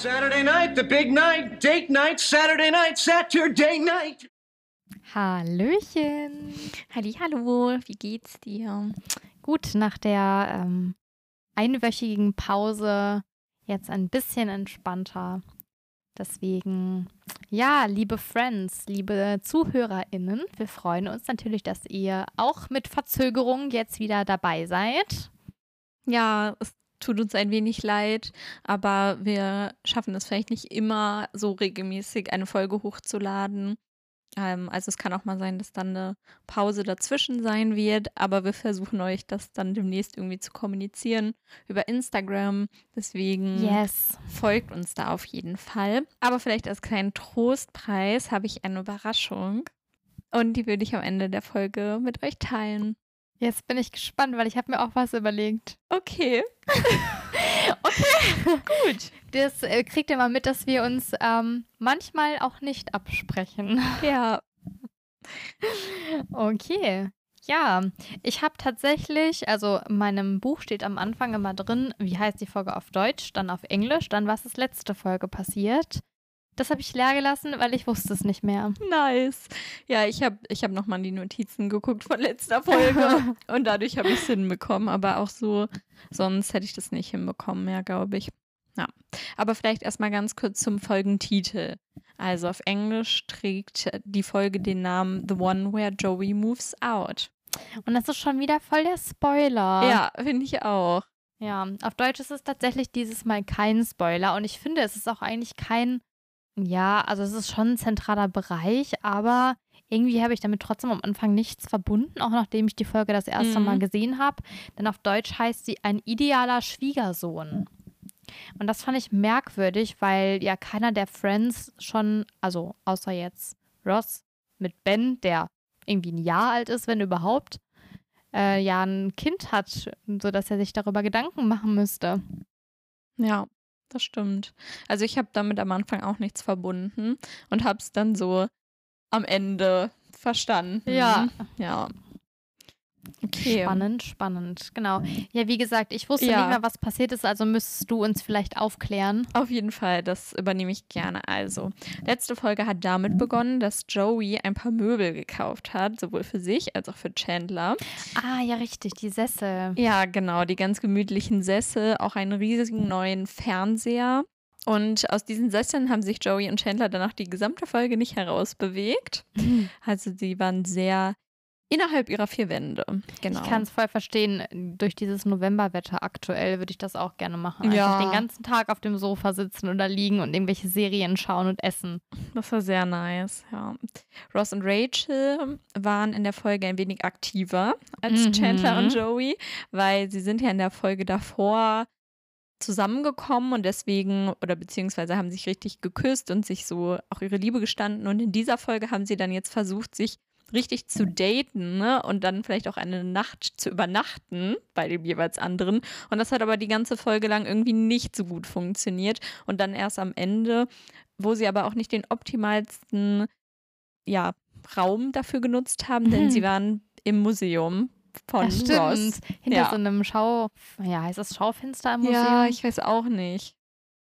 Saturday night, the big night, date night, Saturday night, Saturday night. Hallöchen. Hallo, wie geht's dir? Gut, nach der ähm, einwöchigen Pause jetzt ein bisschen entspannter. Deswegen, ja, liebe Friends, liebe ZuhörerInnen, wir freuen uns natürlich, dass ihr auch mit Verzögerung jetzt wieder dabei seid. Ja, es tut uns ein wenig leid, aber wir schaffen es vielleicht nicht immer so regelmäßig eine Folge hochzuladen. Ähm, also es kann auch mal sein, dass dann eine Pause dazwischen sein wird, aber wir versuchen euch das dann demnächst irgendwie zu kommunizieren über Instagram. Deswegen yes. folgt uns da auf jeden Fall. Aber vielleicht als kleinen Trostpreis habe ich eine Überraschung und die würde ich am Ende der Folge mit euch teilen. Jetzt bin ich gespannt, weil ich habe mir auch was überlegt. Okay. okay, gut. Das äh, kriegt ihr mal mit, dass wir uns ähm, manchmal auch nicht absprechen. Ja. Okay. Ja, ich habe tatsächlich, also in meinem Buch steht am Anfang immer drin, wie heißt die Folge auf Deutsch, dann auf Englisch, dann was ist letzte Folge passiert. Das habe ich leer gelassen, weil ich wusste es nicht mehr. Nice. Ja, ich habe ich hab nochmal die Notizen geguckt von letzter Folge und dadurch habe ich es hinbekommen. Aber auch so, sonst hätte ich das nicht hinbekommen mehr, glaube ich. Ja. Aber vielleicht erstmal ganz kurz zum Folgentitel. Also auf Englisch trägt die Folge den Namen The One Where Joey Moves Out. Und das ist schon wieder voll der Spoiler. Ja, finde ich auch. Ja, auf Deutsch ist es tatsächlich dieses Mal kein Spoiler und ich finde, es ist auch eigentlich kein ja, also es ist schon ein zentraler Bereich, aber irgendwie habe ich damit trotzdem am Anfang nichts verbunden, auch nachdem ich die Folge das erste mhm. Mal gesehen habe. Denn auf Deutsch heißt sie ein idealer Schwiegersohn. Und das fand ich merkwürdig, weil ja keiner der Friends schon, also außer jetzt Ross mit Ben, der irgendwie ein Jahr alt ist, wenn überhaupt, äh, ja ein Kind hat, sodass er sich darüber Gedanken machen müsste. Ja, das stimmt. Also ich habe damit am Anfang auch nichts verbunden und habe es dann so am Ende verstanden. Ja. Ja. Okay. Spannend, spannend. Genau. Ja, wie gesagt, ich wusste ja. nicht mehr, was passiert ist, also müsstest du uns vielleicht aufklären. Auf jeden Fall, das übernehme ich gerne. Also, letzte Folge hat damit begonnen, dass Joey ein paar Möbel gekauft hat, sowohl für sich als auch für Chandler. Ah, ja, richtig, die Sessel. Ja, genau, die ganz gemütlichen Sessel, auch einen riesigen neuen Fernseher. Und aus diesen Sesseln haben sich Joey und Chandler danach die gesamte Folge nicht herausbewegt. Mhm. Also sie waren sehr Innerhalb ihrer vier Wände, genau. Ich kann es voll verstehen. Durch dieses Novemberwetter aktuell würde ich das auch gerne machen. Ja. Einfach den ganzen Tag auf dem Sofa sitzen oder liegen und irgendwelche Serien schauen und essen. Das war sehr nice, ja. Ross und Rachel waren in der Folge ein wenig aktiver als mhm. Chandler und Joey, weil sie sind ja in der Folge davor zusammengekommen und deswegen oder beziehungsweise haben sich richtig geküsst und sich so auch ihre Liebe gestanden und in dieser Folge haben sie dann jetzt versucht, sich richtig zu daten ne? und dann vielleicht auch eine Nacht zu übernachten bei dem jeweils anderen. Und das hat aber die ganze Folge lang irgendwie nicht so gut funktioniert. Und dann erst am Ende, wo sie aber auch nicht den optimalsten ja, Raum dafür genutzt haben, denn mhm. sie waren im Museum von ja, Ross. Hinter ja. so einem Schau, ja, heißt das Schaufenster im Museum? Ja, ich weiß auch nicht.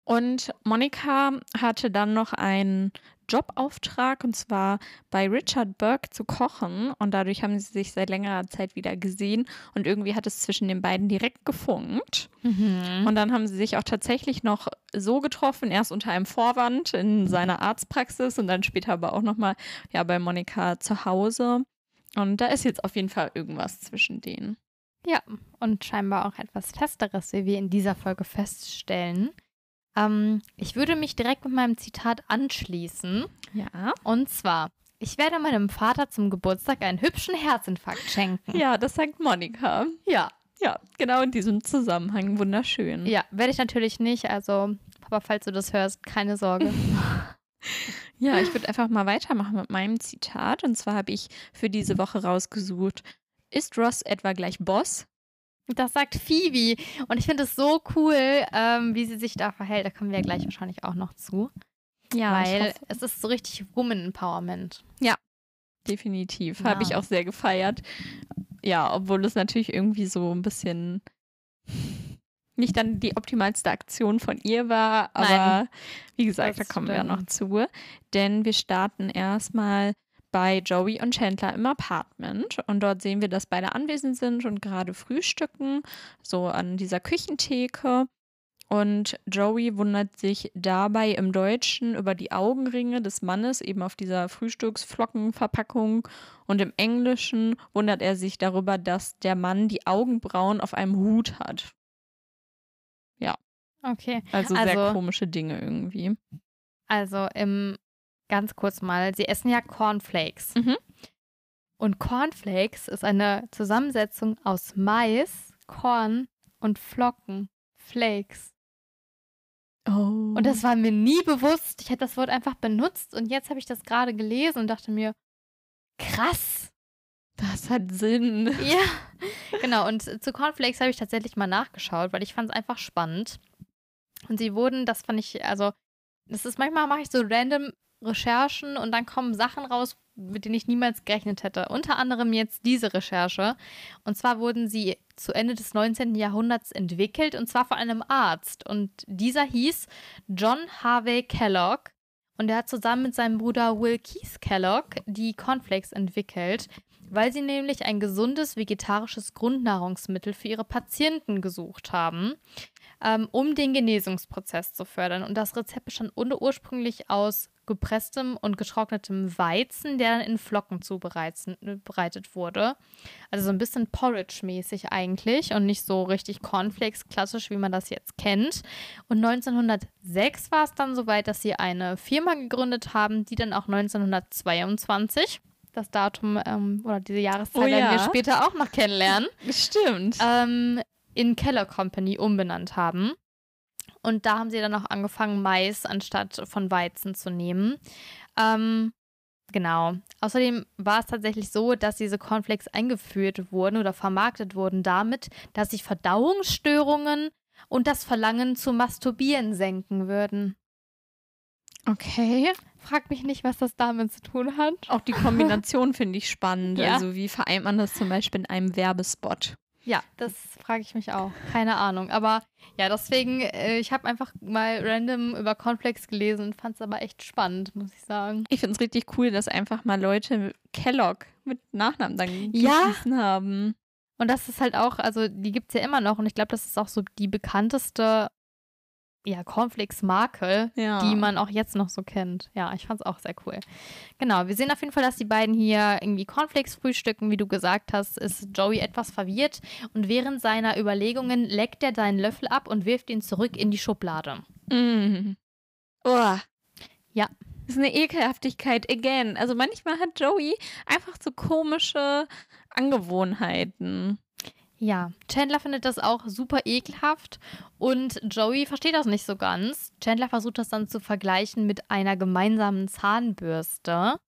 Und Monika hatte dann noch ein Jobauftrag und zwar bei Richard Burke zu kochen und dadurch haben sie sich seit längerer Zeit wieder gesehen und irgendwie hat es zwischen den beiden direkt gefunkt. Mhm. Und dann haben sie sich auch tatsächlich noch so getroffen, erst unter einem Vorwand in seiner Arztpraxis und dann später aber auch nochmal ja, bei Monika zu Hause. Und da ist jetzt auf jeden Fall irgendwas zwischen denen. Ja, und scheinbar auch etwas Festeres, wie wir in dieser Folge feststellen. Ähm, ich würde mich direkt mit meinem Zitat anschließen. Ja. Und zwar, ich werde meinem Vater zum Geburtstag einen hübschen Herzinfarkt schenken. Ja, das sagt Monika. Ja. Ja, genau in diesem Zusammenhang. Wunderschön. Ja, werde ich natürlich nicht. Also, Papa, falls du das hörst, keine Sorge. ja, ich würde einfach mal weitermachen mit meinem Zitat. Und zwar habe ich für diese Woche rausgesucht: Ist Ross etwa gleich Boss? Das sagt Phoebe. Und ich finde es so cool, ähm, wie sie sich da verhält. Da kommen wir ja gleich wahrscheinlich auch noch zu. Ja, weil es ist so richtig Woman Empowerment. Ja, definitiv. Ja. Habe ich auch sehr gefeiert. Ja, obwohl es natürlich irgendwie so ein bisschen nicht dann die optimalste Aktion von ihr war, aber Nein, wie gesagt, das da kommen wir ja noch stimmt. zu. Denn wir starten erstmal bei Joey und Chandler im Apartment und dort sehen wir, dass beide anwesend sind und gerade frühstücken, so an dieser Küchentheke. Und Joey wundert sich dabei im Deutschen über die Augenringe des Mannes, eben auf dieser Frühstücksflockenverpackung. Und im Englischen wundert er sich darüber, dass der Mann die Augenbrauen auf einem Hut hat. Okay. Also, sehr Also- komische Dinge irgendwie. Also im ganz kurz mal, sie essen ja Cornflakes. Mhm. Und Cornflakes ist eine Zusammensetzung aus Mais, Korn und Flocken. Flakes. Oh. Und das war mir nie bewusst. Ich hätte das Wort einfach benutzt und jetzt habe ich das gerade gelesen und dachte mir, krass. das hat Sinn. Ja, genau. Und zu Cornflakes habe ich tatsächlich mal nachgeschaut, weil ich fand es einfach spannend. Und sie wurden, das fand ich, also, das ist manchmal mache ich so random Recherchen und dann kommen Sachen raus, mit denen ich niemals gerechnet hätte. Unter anderem jetzt diese Recherche. Und zwar wurden sie zu Ende des 19. Jahrhunderts entwickelt und zwar von einem Arzt. Und dieser hieß John Harvey Kellogg. Und er hat zusammen mit seinem Bruder Will Keith Kellogg die Cornflakes entwickelt, weil sie nämlich ein gesundes vegetarisches Grundnahrungsmittel für ihre Patienten gesucht haben, ähm, um den Genesungsprozess zu fördern. Und das Rezept bestand ur- ursprünglich aus gepresstem und getrocknetem Weizen, der dann in Flocken zubereitet bereitet wurde. Also so ein bisschen Porridge-mäßig eigentlich und nicht so richtig Cornflakes klassisch, wie man das jetzt kennt. Und 1906 war es dann soweit, dass sie eine Firma gegründet haben, die dann auch 1922 das Datum ähm, oder diese Jahreszeit Oh werden wir später auch noch kennenlernen, Stimmt. ähm, in Keller Company umbenannt haben. Und da haben sie dann auch angefangen, Mais anstatt von Weizen zu nehmen. Ähm, genau. Außerdem war es tatsächlich so, dass diese Cornflakes eingeführt wurden oder vermarktet wurden damit, dass sich Verdauungsstörungen und das Verlangen zu masturbieren senken würden. Okay. Frag mich nicht, was das damit zu tun hat. Auch die Kombination finde ich spannend. Ja. Also wie vereint man das zum Beispiel in einem Werbespot? Ja, das frage ich mich auch. Keine Ahnung. Aber ja, deswegen, äh, ich habe einfach mal random über Cornflakes gelesen und fand es aber echt spannend, muss ich sagen. Ich finde es richtig cool, dass einfach mal Leute Kellogg mit Nachnamen dann Ja. haben. Und das ist halt auch, also die gibt es ja immer noch und ich glaube, das ist auch so die bekannteste ja, Cornflakes-Marke, Ja. die man auch jetzt noch so kennt. Ja, ich fand es auch sehr cool. Genau, wir sehen auf jeden Fall, dass die beiden hier irgendwie Cornflakes frühstücken. Wie du gesagt hast, ist Joey etwas verwirrt und während seiner Überlegungen leckt er seinen Löffel ab und wirft ihn zurück in die Schublade. Mm. Oh. Ja. Das ist eine Ekelhaftigkeit again. Also manchmal hat Joey einfach so komische Angewohnheiten. Ja, Chandler findet das auch super ekelhaft und Joey versteht das nicht so ganz. Chandler versucht das dann zu vergleichen mit einer gemeinsamen Zahnbürste.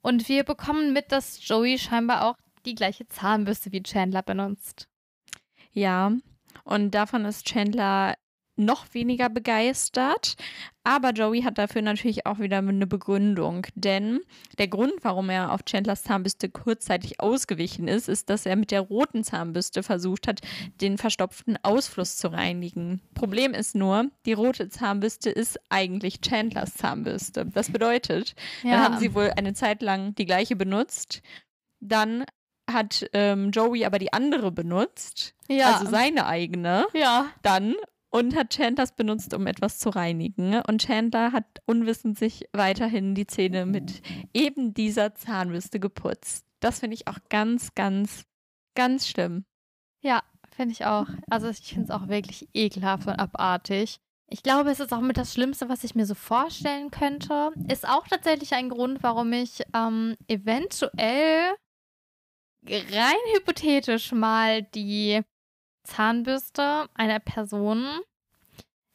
Und wir bekommen mit, dass Joey scheinbar auch die gleiche Zahnbürste wie Chandler benutzt. Ja, und davon ist Chandler noch weniger begeistert. Aber Joey hat dafür natürlich auch wieder eine Begründung. Denn der Grund, warum er auf Chandlers Zahnbürste kurzzeitig ausgewichen ist, ist, dass er mit der roten Zahnbürste versucht hat, den verstopften Ausfluss zu reinigen. Problem ist nur, die rote Zahnbürste ist eigentlich Chandlers Zahnbürste. Das bedeutet, dann haben sie wohl eine Zeit lang die gleiche benutzt. Dann hat ähm, Joey aber die andere benutzt, ja. also seine eigene, ja. dann und hat Chandlers benutzt, um etwas zu reinigen. Und Chandler hat unwissend sich weiterhin die Zähne mit eben dieser Zahnbürste geputzt. Das finde ich auch ganz, ganz, ganz schlimm. Ja, finde ich auch. Also ich finde es auch wirklich ekelhaft und abartig. Ich glaube, es ist auch mit das Schlimmste, was ich mir so vorstellen könnte. Ist auch tatsächlich ein Grund, warum ich ähm, eventuell rein hypothetisch mal die Zahnbürste einer Person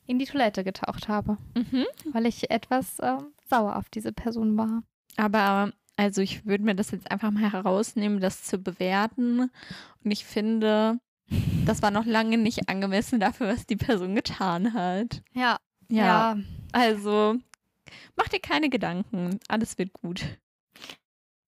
in die Toilette getaucht habe, Mhm. weil ich etwas ähm, sauer auf diese Person war. Aber also ich würde mir das jetzt einfach mal herausnehmen, das zu bewerten. Und ich finde, das war noch lange nicht angemessen dafür, was die Person getan hat. Ja, Ja, ja. also mach dir keine Gedanken. Alles wird gut.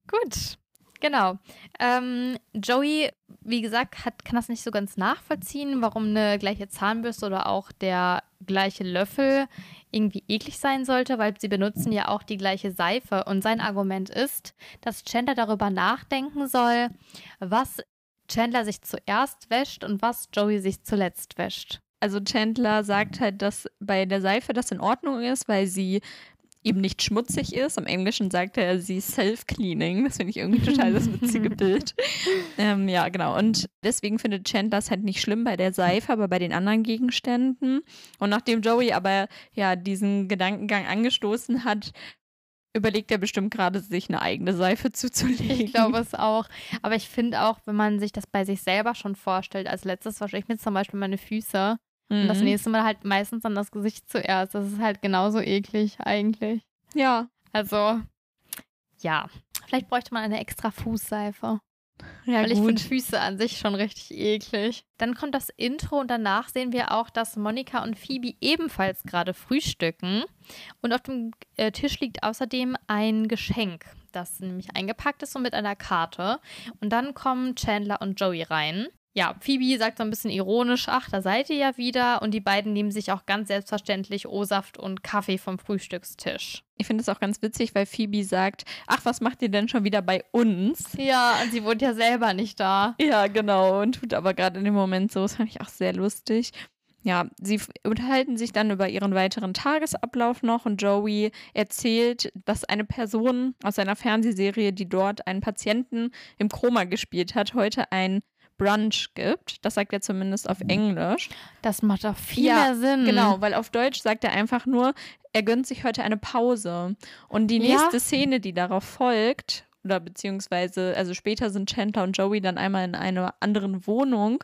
Gut. Genau. Ähm, Joey, wie gesagt, hat, kann das nicht so ganz nachvollziehen, warum eine gleiche Zahnbürste oder auch der gleiche Löffel irgendwie eklig sein sollte, weil sie benutzen ja auch die gleiche Seife. Und sein Argument ist, dass Chandler darüber nachdenken soll, was Chandler sich zuerst wäscht und was Joey sich zuletzt wäscht. Also Chandler sagt halt, dass bei der Seife das in Ordnung ist, weil sie eben nicht schmutzig ist. Im Englischen sagt er sie self-cleaning. Das finde ich irgendwie total das witzige Bild. Ähm, ja, genau. Und deswegen findet Chandler es halt nicht schlimm bei der Seife, aber bei den anderen Gegenständen. Und nachdem Joey aber ja diesen Gedankengang angestoßen hat, überlegt er bestimmt gerade, sich eine eigene Seife zuzulegen. Ich glaube es auch. Aber ich finde auch, wenn man sich das bei sich selber schon vorstellt, als letztes wasche ich mir zum Beispiel meine Füße. Und das Mhm. nächste Mal halt meistens dann das Gesicht zuerst. Das ist halt genauso eklig eigentlich. Ja. Also, ja. Vielleicht bräuchte man eine extra Fußseife. Ja, weil ich finde Füße an sich schon richtig eklig. Dann kommt das Intro und danach sehen wir auch, dass Monika und Phoebe ebenfalls gerade frühstücken. Und auf dem äh, Tisch liegt außerdem ein Geschenk, das nämlich eingepackt ist und mit einer Karte. Und dann kommen Chandler und Joey rein. Ja, Phoebe sagt so ein bisschen ironisch, ach, da seid ihr ja wieder. Und die beiden nehmen sich auch ganz selbstverständlich O-Saft und Kaffee vom Frühstückstisch. Ich finde es auch ganz witzig, weil Phoebe sagt, ach, was macht ihr denn schon wieder bei uns? Ja, und sie wohnt ja selber nicht da. Ja, genau. Und tut aber gerade in dem Moment so. Das fand ich auch sehr lustig. Ja, sie unterhalten sich dann über ihren weiteren Tagesablauf noch und Joey erzählt, dass eine Person aus einer Fernsehserie, die dort einen Patienten im Koma gespielt hat, heute ein Brunch gibt. Das sagt er zumindest auf Englisch. Das macht doch viel Ja, mehr Sinn. Genau, weil auf Deutsch sagt er einfach nur, er gönnt sich heute eine Pause. Und die Ja. nächste Szene, die darauf folgt, oder beziehungsweise, also später sind Chandler und Joey dann einmal in einer anderen Wohnung.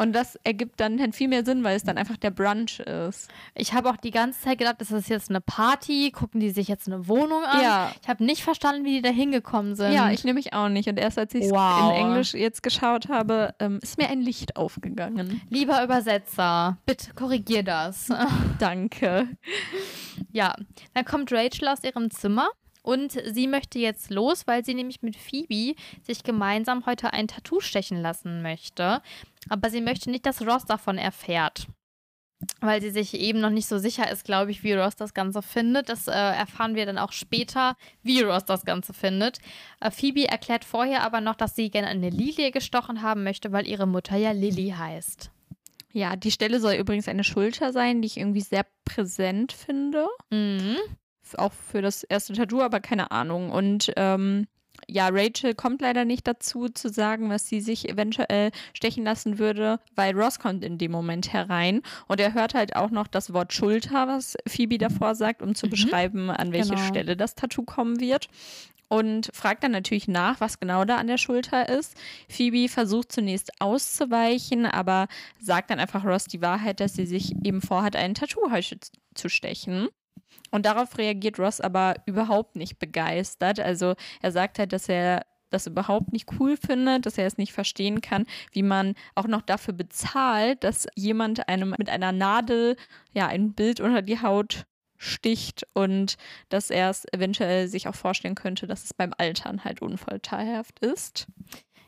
Und das ergibt dann viel mehr Sinn, weil es dann einfach der Brunch ist. Ich habe auch die ganze Zeit gedacht, das ist jetzt eine Party, gucken die sich jetzt eine Wohnung an. Ja. Ich habe nicht verstanden, wie die da hingekommen sind. Ja, ich nämlich auch nicht. Und erst als ich es Wow. in Englisch jetzt geschaut habe, ähm, ist mir ein Licht aufgegangen. Lieber Übersetzer, bitte korrigier das. Danke. ja, dann kommt Rachel aus ihrem Zimmer und sie möchte jetzt los, weil sie nämlich mit Phoebe sich gemeinsam heute ein Tattoo stechen lassen möchte. Aber sie möchte nicht, dass Ross davon erfährt. Weil sie sich eben noch nicht so sicher ist, glaube ich, wie Ross das Ganze findet. Das äh, erfahren wir dann auch später, wie Ross das Ganze findet. Äh, Phoebe erklärt vorher aber noch, dass sie gerne eine Lilie gestochen haben möchte, weil ihre Mutter ja Lily heißt. Ja, die Stelle soll übrigens eine Schulter sein, die ich irgendwie sehr präsent finde. Mhm. Auch für das erste Tattoo, aber keine Ahnung. Und ähm, ja, Rachel kommt leider nicht dazu zu sagen, was sie sich eventuell stechen lassen würde, weil Ross kommt in dem Moment herein und er hört halt auch noch das Wort Schulter, was Phoebe davor sagt, um zu Mhm. beschreiben, an welche Genau. Stelle das Tattoo kommen wird. Und fragt dann natürlich nach, was genau da an der Schulter ist. Phoebe versucht zunächst auszuweichen, aber sagt dann einfach Ross die Wahrheit, dass sie sich eben vorhat, ein Tattoo heute zu stechen. Und darauf reagiert Ross aber überhaupt nicht begeistert. Also er sagt halt, dass er das überhaupt nicht cool findet, dass er es nicht verstehen kann, wie man auch noch dafür bezahlt, dass jemand einem mit einer Nadel ja ein Bild unter die Haut sticht und dass er es eventuell sich auch vorstellen könnte, dass es beim Altern halt unvorteilhaft ist.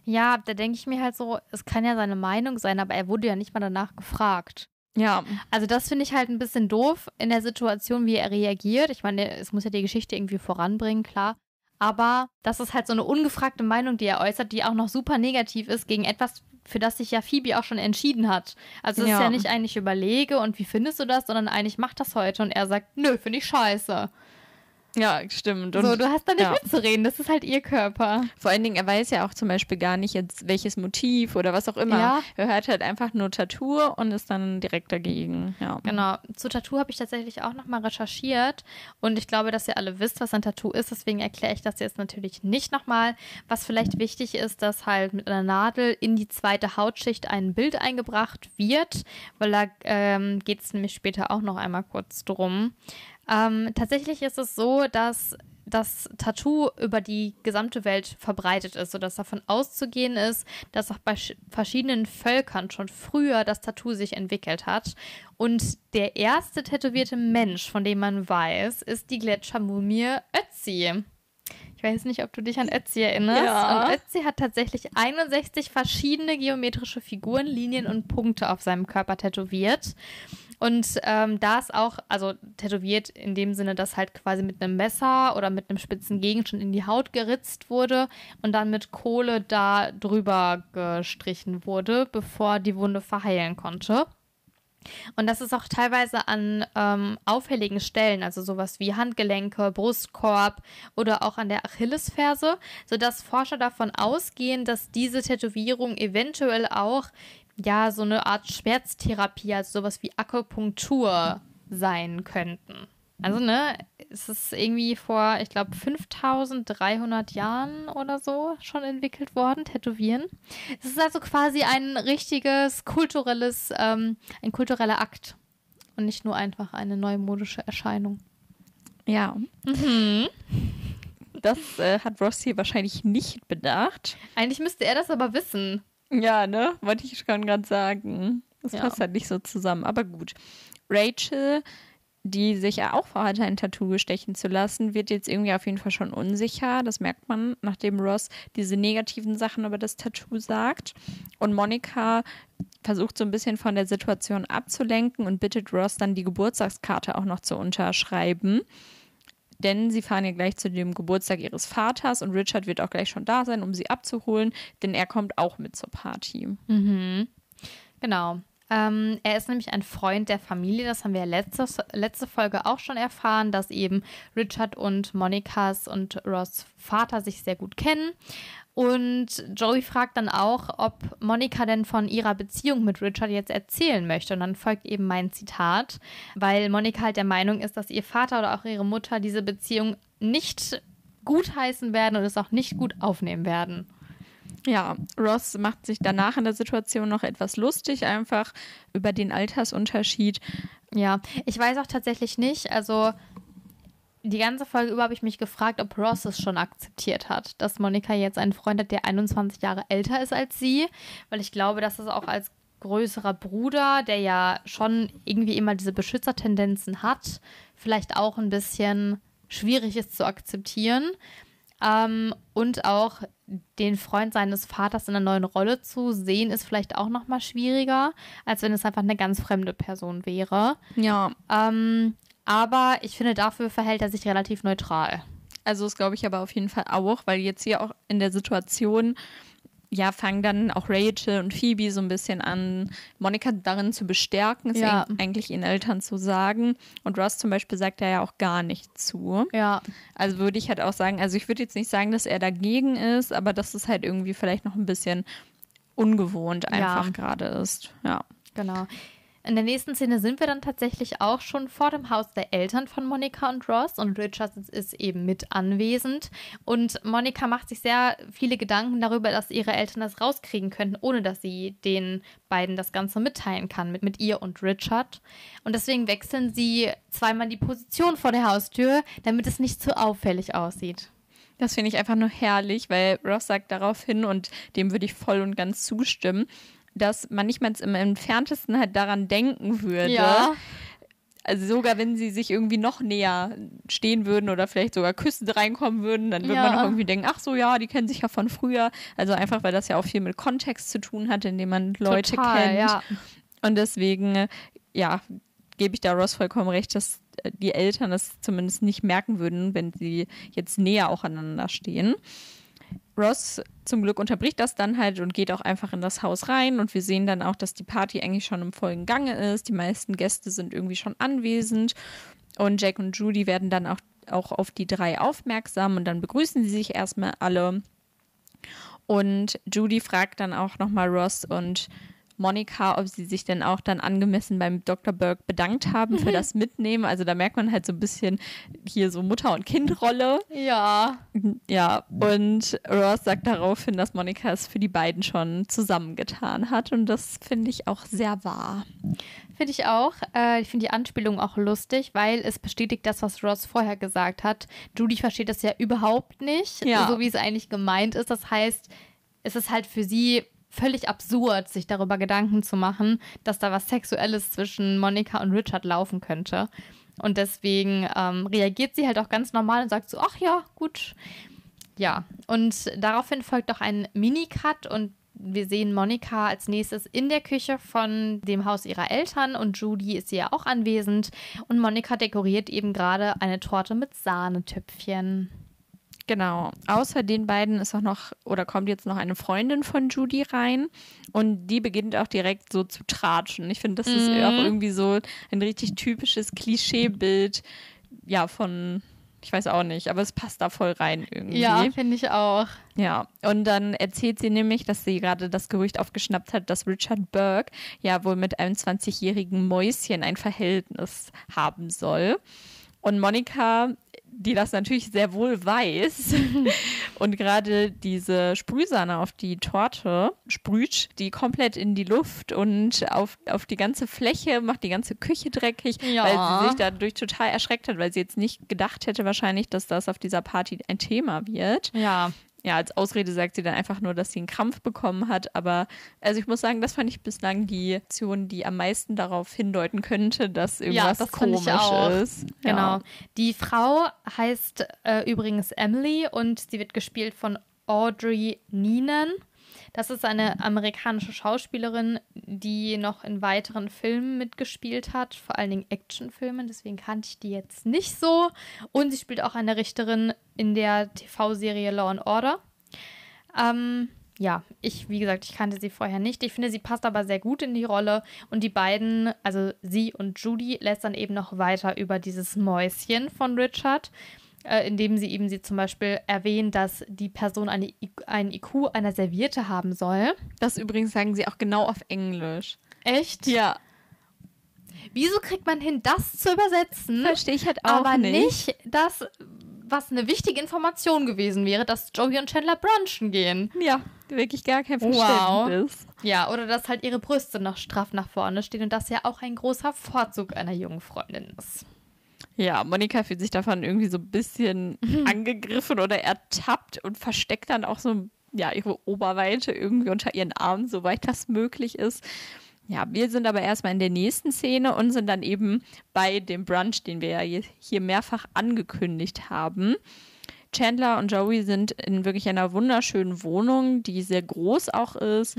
Ja, da denke ich mir halt so, es kann ja seine Meinung sein, aber er wurde ja nicht mal danach gefragt. Ja, Also das finde ich halt ein bisschen doof in der Situation, wie er reagiert. Ich meine, es muss ja die Geschichte irgendwie voranbringen, klar. Aber das ist halt so eine ungefragte Meinung, die er äußert, die auch noch super negativ ist gegen etwas, für das sich ja Phoebe auch schon entschieden hat. Also es ist Ja. ja nicht eigentlich überlege und wie findest du das, sondern eigentlich mach das heute und er sagt, nö, finde ich scheiße. Ja, stimmt. Und so, du hast da nicht ja. mitzureden, das ist halt ihr Körper. Vor allen Dingen, er weiß ja auch zum Beispiel gar nicht jetzt, welches Motiv oder was auch immer. Ja. Er hört halt einfach nur Tattoo und ist dann direkt dagegen. Ja. Genau. Zu Tattoo habe ich tatsächlich auch nochmal recherchiert und ich glaube, dass ihr alle wisst, was ein Tattoo ist. Deswegen erkläre ich das jetzt natürlich nicht nochmal. Was vielleicht wichtig ist, dass halt mit einer Nadel in die zweite Hautschicht ein Bild eingebracht wird, weil da ähm, geht es nämlich später auch noch einmal kurz drum. Ähm, tatsächlich ist es so, dass das Tattoo über die gesamte Welt verbreitet ist, sodass davon auszugehen ist, dass auch bei sch- verschiedenen Völkern schon früher das Tattoo sich entwickelt hat. Und der erste tätowierte Mensch, von dem man weiß, ist die Gletschermumie Ötzi. Ich Ich weiß nicht, ob du dich an Ötzi erinnerst. Ja. Und Ötzi hat tatsächlich 61 verschiedene geometrische Figuren, Linien und Punkte auf seinem Körper tätowiert. Und ähm, da ist auch, also tätowiert in dem Sinne, dass halt quasi mit einem Messer oder mit einem spitzen Gegenstand in die Haut geritzt wurde und dann mit Kohle da drüber gestrichen wurde, bevor die Wunde verheilen konnte. Und das ist auch teilweise an ähm, auffälligen Stellen, also sowas wie Handgelenke, Brustkorb oder auch an der Achillesferse, sodass Forscher davon ausgehen, dass diese Tätowierung eventuell auch ja so eine Art Schmerztherapie, also sowas wie Akupunktur sein könnten. Also, ne, es ist irgendwie vor, ich glaube, 5300 Jahren oder so schon entwickelt worden, Tätowieren. Es ist also quasi ein richtiges kulturelles, ähm, ein kultureller Akt und nicht nur einfach eine neumodische Erscheinung. Ja. Mhm. Das äh, hat Ross hier wahrscheinlich nicht bedacht. Eigentlich müsste er das aber wissen. Ja, ne? Wollte ich schon gerade sagen. Das Ja. passt halt nicht so zusammen. Aber gut. Rachel, die sich ja auch vorhatte, ein Tattoo stechen zu lassen, wird jetzt irgendwie auf jeden Fall schon unsicher. Das merkt man, nachdem Ross diese negativen Sachen über das Tattoo sagt. Und Monika versucht so ein bisschen von der Situation abzulenken und bittet Ross dann die Geburtstagskarte auch noch zu unterschreiben. Denn sie fahren ja gleich zu dem Geburtstag ihres Vaters und Richard wird auch gleich schon da sein, um sie abzuholen, denn er kommt auch mit zur Party. Mhm. Genau. Ähm, er ist nämlich ein Freund der Familie. Das haben wir letzte, letzte Folge auch schon erfahren, dass eben Richard und Monikas und Ross Vater sich sehr gut kennen. Und Joey fragt dann auch, ob Monika denn von ihrer Beziehung mit Richard jetzt erzählen möchte. Und dann folgt eben mein Zitat, weil Monika halt der Meinung ist, dass ihr Vater oder auch ihre Mutter diese Beziehung nicht gutheißen werden und es auch nicht gut aufnehmen werden. Ja, Ross macht sich danach in der Situation noch etwas lustig, einfach über den Altersunterschied. Ja, ich weiß auch tatsächlich nicht, also die ganze Folge über habe ich mich gefragt, ob Ross es schon akzeptiert hat, dass Monika jetzt einen Freund hat, der 21 Jahre älter ist als sie, weil ich glaube, dass es auch als größerer Bruder, der ja schon irgendwie immer diese Beschützertendenzen hat, vielleicht auch ein bisschen schwierig ist zu akzeptieren. Ähm, und auch den Freund seines Vaters in einer neuen Rolle zu sehen, ist vielleicht auch noch mal schwieriger, als wenn es einfach eine ganz fremde Person wäre. Ja, Ähm, aber ich finde, dafür verhält er sich relativ neutral. also das glaube ich aber auf jeden Fall auch, weil jetzt hier auch in der Situation, ja, fangen dann auch Rachel und Phoebe so ein bisschen an, Monika darin zu bestärken, es Ja. eig- eigentlich ihren Eltern zu sagen. Und Ross zum Beispiel sagt da ja auch gar nicht zu. Ja, Also würde ich halt auch sagen, also ich würde jetzt nicht sagen, dass er dagegen ist, aber dass es halt irgendwie vielleicht noch ein bisschen ungewohnt einfach Ja. gerade ist. Ja. genau. In der nächsten Szene sind wir dann tatsächlich auch schon vor dem Haus der Eltern von Monika und Ross und Richard ist eben mit anwesend. Und Monika macht sich sehr viele Gedanken darüber, dass ihre Eltern das rauskriegen könnten, ohne dass sie den beiden das Ganze mitteilen kann, mit, mit ihr und Richard. Und deswegen wechseln sie zweimal die Position vor der Haustür, damit es nicht zu auffällig aussieht. Das finde ich einfach nur herrlich, weil Ross sagt darauf hin und dem würde ich voll und ganz zustimmen, dass man nicht mal im entferntesten halt daran denken würde. Also sogar wenn sie sich irgendwie noch näher stehen würden oder vielleicht sogar küssend reinkommen würden, dann würde Ja. man auch irgendwie denken, ach so, ja, die kennen sich ja von früher. Also einfach, weil das ja auch viel mit Kontext zu tun hat, indem man Leute Total, kennt. ja. Und deswegen, ja, gebe ich da Ross vollkommen recht, dass äh, die Eltern das zumindest nicht merken würden, wenn sie jetzt näher auch aneinander stehen. Ross zum Glück unterbricht das dann halt und geht auch einfach in das Haus rein und wir sehen dann auch, dass die Party eigentlich schon im vollen Gange ist. Die meisten Gäste sind irgendwie schon anwesend und Jack und Judy werden dann auch, auch auf die drei aufmerksam und dann begrüßen sie sich erstmal alle. Und Judy fragt dann auch nochmal Ross und Monika, ob sie sich denn auch dann angemessen beim Dr. Burke bedankt haben für das Mitnehmen. Also da merkt man halt so ein bisschen hier so Mutter- und Kindrolle. Ja. Ja, und Ross sagt daraufhin, dass Monika es für die beiden schon zusammengetan hat. Und das finde ich auch sehr wahr. Finde ich auch. Äh, ich finde die Anspielung auch lustig, weil es bestätigt das, was Ross vorher gesagt hat. Judy versteht das ja überhaupt nicht, Ja. so wie es eigentlich gemeint ist. Das heißt, es ist halt für sie völlig absurd, sich darüber Gedanken zu machen, dass da was Sexuelles zwischen Monika und Richard laufen könnte. Und deswegen ähm, reagiert sie halt auch ganz normal und sagt so, ach ja, gut. Ja, und daraufhin folgt auch ein Minicut und wir sehen Monika als nächstes in der Küche von dem Haus ihrer Eltern und Judy ist ja auch anwesend und Monika dekoriert eben gerade eine Torte mit Sahnetöpfchen. Genau. Außer den beiden ist auch noch oder kommt jetzt noch eine Freundin von Judy rein und die beginnt auch direkt so zu tratschen. Ich finde, das ist Mhm. auch irgendwie so ein richtig typisches Klischeebild ja von ich weiß auch nicht, aber es passt da voll rein irgendwie. Ja, finde ich auch. Ja, und dann erzählt sie nämlich, dass sie gerade das Gerücht aufgeschnappt hat, dass Richard Burke ja wohl mit einem 20-jährigen Mäuschen ein Verhältnis haben soll. Und Monika, die das natürlich sehr wohl weiß und gerade diese Sprühsahne auf die Torte sprüht, die komplett in die Luft und auf, auf die ganze Fläche, macht die ganze Küche dreckig, Ja. weil sie sich dadurch total erschreckt hat, weil sie jetzt nicht gedacht hätte wahrscheinlich, dass das auf dieser Party ein Thema wird Ja. Ja, als Ausrede sagt sie dann einfach nur, dass sie einen Krampf bekommen hat. Aber also ich muss sagen, das fand ich bislang die Aktion, die am meisten darauf hindeuten könnte, dass irgendwas das fand komisch ich auch. ist. Genau. Ja. Die Frau heißt äh, übrigens Emily und sie wird gespielt von Audrey Neenan. Das ist eine amerikanische Schauspielerin, die noch in weiteren Filmen mitgespielt hat, vor allen Dingen Actionfilmen, deswegen kannte ich die jetzt nicht so. Und sie spielt auch eine Richterin in der TV-Serie Law and Order. Ähm, ja, ich, wie gesagt, ich kannte sie vorher nicht. Ich finde, sie passt aber sehr gut in die Rolle. Und die beiden, also sie und Judy, lässt dann eben noch weiter über dieses Mäuschen von Richard, äh, indem sie eben sie zum Beispiel erwähnt, dass die Person eine, I- ein IQ einer Serviette haben soll. Das übrigens sagen sie auch genau auf Englisch. Echt? Ja, Wieso kriegt man hin, das zu übersetzen? verstehe ich halt auch aber nicht. nicht das, was eine wichtige Information gewesen wäre, dass Joey und Chandler brunchen gehen. Ja, wirklich gar kein Wow. Verständnis. Ja, oder dass halt ihre Brüste noch straff nach vorne stehen und das ja auch ein großer Vorzug einer jungen Freundin ist. Ja, Monika fühlt sich davon irgendwie so ein bisschen angegriffen oder ertappt und versteckt dann auch so ja, ihre Oberweite irgendwie unter ihren Armen, soweit das möglich ist. Ja, wir sind aber erstmal in der nächsten Szene und sind dann eben bei dem Brunch, den wir ja hier mehrfach angekündigt haben. Chandler und Joey sind in wirklich einer wunderschönen Wohnung, die sehr groß auch ist.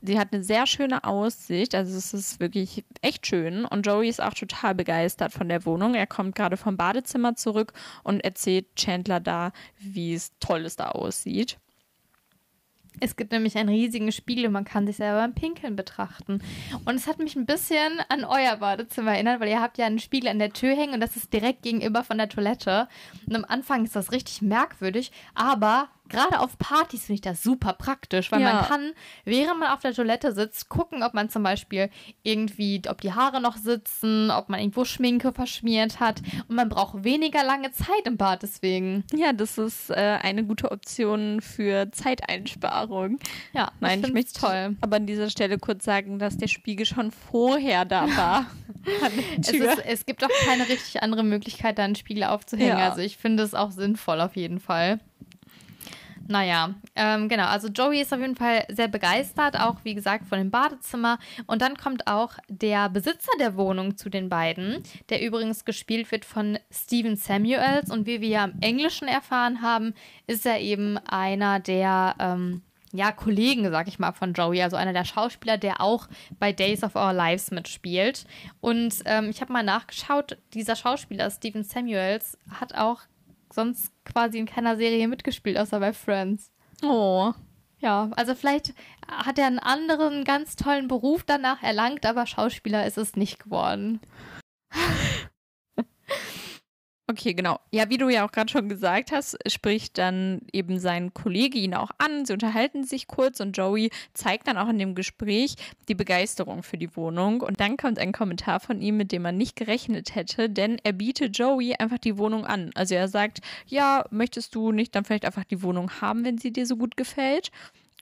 Sie hat eine sehr schöne Aussicht, also es ist wirklich echt schön. Und Joey ist auch total begeistert von der Wohnung. Er kommt gerade vom Badezimmer zurück und erzählt Chandler da, wie es toll es da aussieht. Es gibt nämlich einen riesigen Spiegel und man kann sich selber beim Pinkeln betrachten. Und es hat mich ein bisschen an euer Badezimmer erinnert, weil ihr habt ja einen Spiegel an der Tür hängen und das ist direkt gegenüber von der Toilette. Und am Anfang ist das richtig merkwürdig, aber gerade auf Partys finde ich das super praktisch, weil Ja. man kann, während man auf der Toilette sitzt, gucken, ob man zum Beispiel irgendwie, ob die Haare noch sitzen, ob man irgendwo Schminke verschmiert hat. Und man braucht weniger lange Zeit im Bad deswegen. Ja, das ist äh, eine gute Option für Zeiteinsparung. Ja, Nein, ich find's möchte toll. aber an dieser Stelle kurz sagen, dass der Spiegel schon vorher da war. Es, ist, es gibt auch keine richtig andere Möglichkeit, da einen Spiegel aufzuhängen. Ja. Also ich finde es auch sinnvoll auf jeden Fall. Naja, ähm, genau. Also Joey ist auf jeden Fall sehr begeistert, auch wie gesagt von dem Badezimmer. Und dann kommt auch der Besitzer der Wohnung zu den beiden, der übrigens gespielt wird von Steven Samuels. Und wie wir ja im Englischen erfahren haben, ist er eben einer der ähm, ja, Kollegen, sag ich mal, von Joey, also einer der Schauspieler, der auch bei Days of Our Lives mitspielt. Und ähm, ich habe mal nachgeschaut, dieser Schauspieler, Steven Samuels, hat auch sonst quasi in keiner Serie mitgespielt, außer bei Friends. Oh. Ja, also vielleicht hat er einen anderen ganz tollen Beruf danach erlangt, aber Schauspieler ist es nicht geworden. Okay, genau. Ja, wie du ja auch gerade schon gesagt hast, spricht dann eben sein Kollege ihn auch an. Sie unterhalten sich kurz und Joey zeigt dann auch in dem Gespräch die Begeisterung für die Wohnung. Und dann kommt ein Kommentar von ihm, mit dem man nicht gerechnet hätte, denn er bietet Joey einfach die Wohnung an. Also er sagt, ja, möchtest du nicht dann vielleicht einfach die Wohnung haben, wenn sie dir so gut gefällt?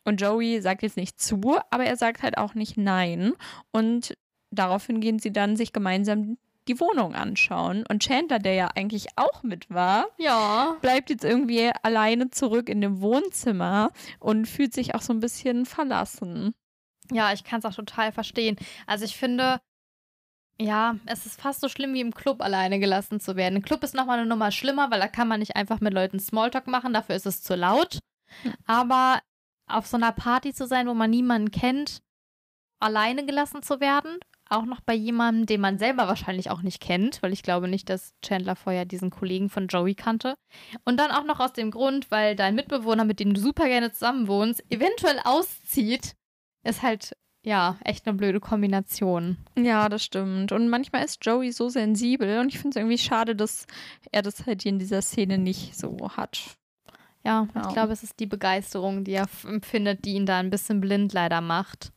Und Joey sagt jetzt nicht zu, aber er sagt halt auch nicht nein. Und daraufhin gehen sie dann sich gemeinsam die Wohnung anschauen. Und Chandler, der ja eigentlich auch mit war, Ja. bleibt jetzt irgendwie alleine zurück in dem Wohnzimmer und fühlt sich auch so ein bisschen verlassen. Ja, ich kann es auch total verstehen. Also ich finde, Ja, es ist fast so schlimm wie im Club alleine gelassen zu werden. Im Club ist nochmal eine Nummer schlimmer, weil da kann man nicht einfach mit Leuten Smalltalk machen, dafür ist es zu laut. Aber auf so einer Party zu sein, wo man niemanden kennt, alleine gelassen zu werden, auch noch bei jemandem, den man selber wahrscheinlich auch nicht kennt, weil ich glaube nicht, dass Chandler vorher diesen Kollegen von Joey kannte. Und dann auch noch aus dem Grund, weil dein Mitbewohner, mit dem du super gerne zusammenwohnst, eventuell auszieht, ist halt ja, echt eine blöde Kombination. Ja, das stimmt. Und manchmal ist Joey so sensibel und ich finde es irgendwie schade, dass er das halt in dieser Szene nicht so hat. Ja, ja. ich glaube, es ist die Begeisterung, die er empfindet, die ihn da ein bisschen blind leider macht.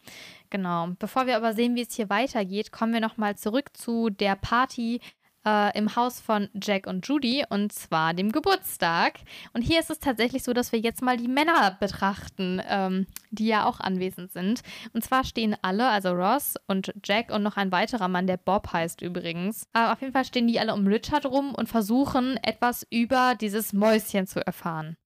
Genau. Bevor wir aber sehen, wie es hier weitergeht, kommen wir nochmal zurück zu der Party, äh, im Haus von Jack und Judy und zwar dem Geburtstag. Und hier ist es tatsächlich so, dass wir jetzt mal die Männer betrachten, ähm, die ja auch anwesend sind. Und zwar stehen alle, also Ross und Jack und noch ein weiterer Mann, der Bob heißt übrigens. Aber auf jeden Fall stehen die alle um Richard rum und versuchen etwas über dieses Mäuschen zu erfahren.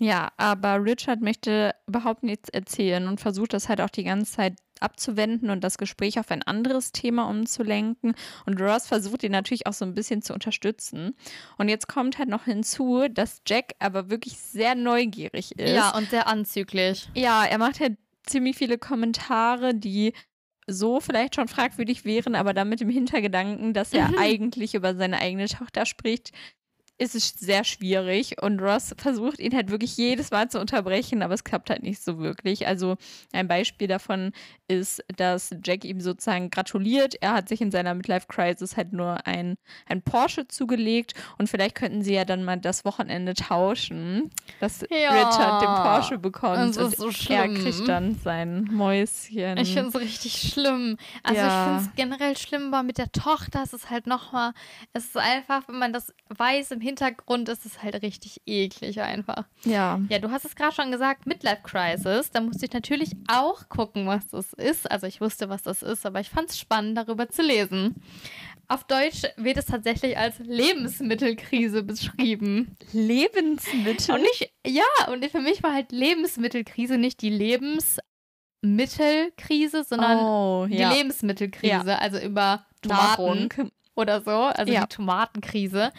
Ja, aber Richard möchte überhaupt nichts erzählen und versucht das halt auch die ganze Zeit abzuwenden und das Gespräch auf ein anderes Thema umzulenken. Und Ross versucht ihn natürlich auch so ein bisschen zu unterstützen. Und jetzt kommt halt noch hinzu, dass Jack aber wirklich sehr neugierig ist. Ja, und sehr anzüglich. Ja, er macht halt ziemlich viele Kommentare, die so vielleicht schon fragwürdig wären, aber dann mit dem Hintergedanken, dass er mhm. eigentlich über seine eigene Tochter spricht, ist es sehr schwierig und Ross versucht ihn halt wirklich jedes Mal zu unterbrechen, aber es klappt halt nicht so wirklich. Also ein Beispiel davon ist, dass Jack ihm sozusagen gratuliert. Er hat sich in seiner Midlife Crisis halt nur ein, ein Porsche zugelegt und vielleicht könnten sie ja dann mal das Wochenende tauschen, dass ja. Richard den Porsche bekommt und so er kriegt dann sein Mäuschen. Ich finde es richtig schlimm. Also ja. ich finde es generell schlimm, aber mit der Tochter ist es halt nochmal, es ist einfach, wenn man das weiß im Hintergrund ist es halt richtig eklig einfach. Ja. Ja, du hast es gerade schon gesagt, Midlife Crisis. Da musste ich natürlich auch gucken, was das ist. Also ich wusste, was das ist, aber ich fand es spannend, darüber zu lesen. Auf Deutsch wird es tatsächlich als Lebensmittelkrise beschrieben. Lebensmittel? Und nicht, ja, und für mich war halt Lebensmittelkrise nicht die Lebensmittelkrise, sondern oh, ja. die Lebensmittelkrise, ja. also über Tomaten Nahrung. oder so, also ja. die Tomatenkrise.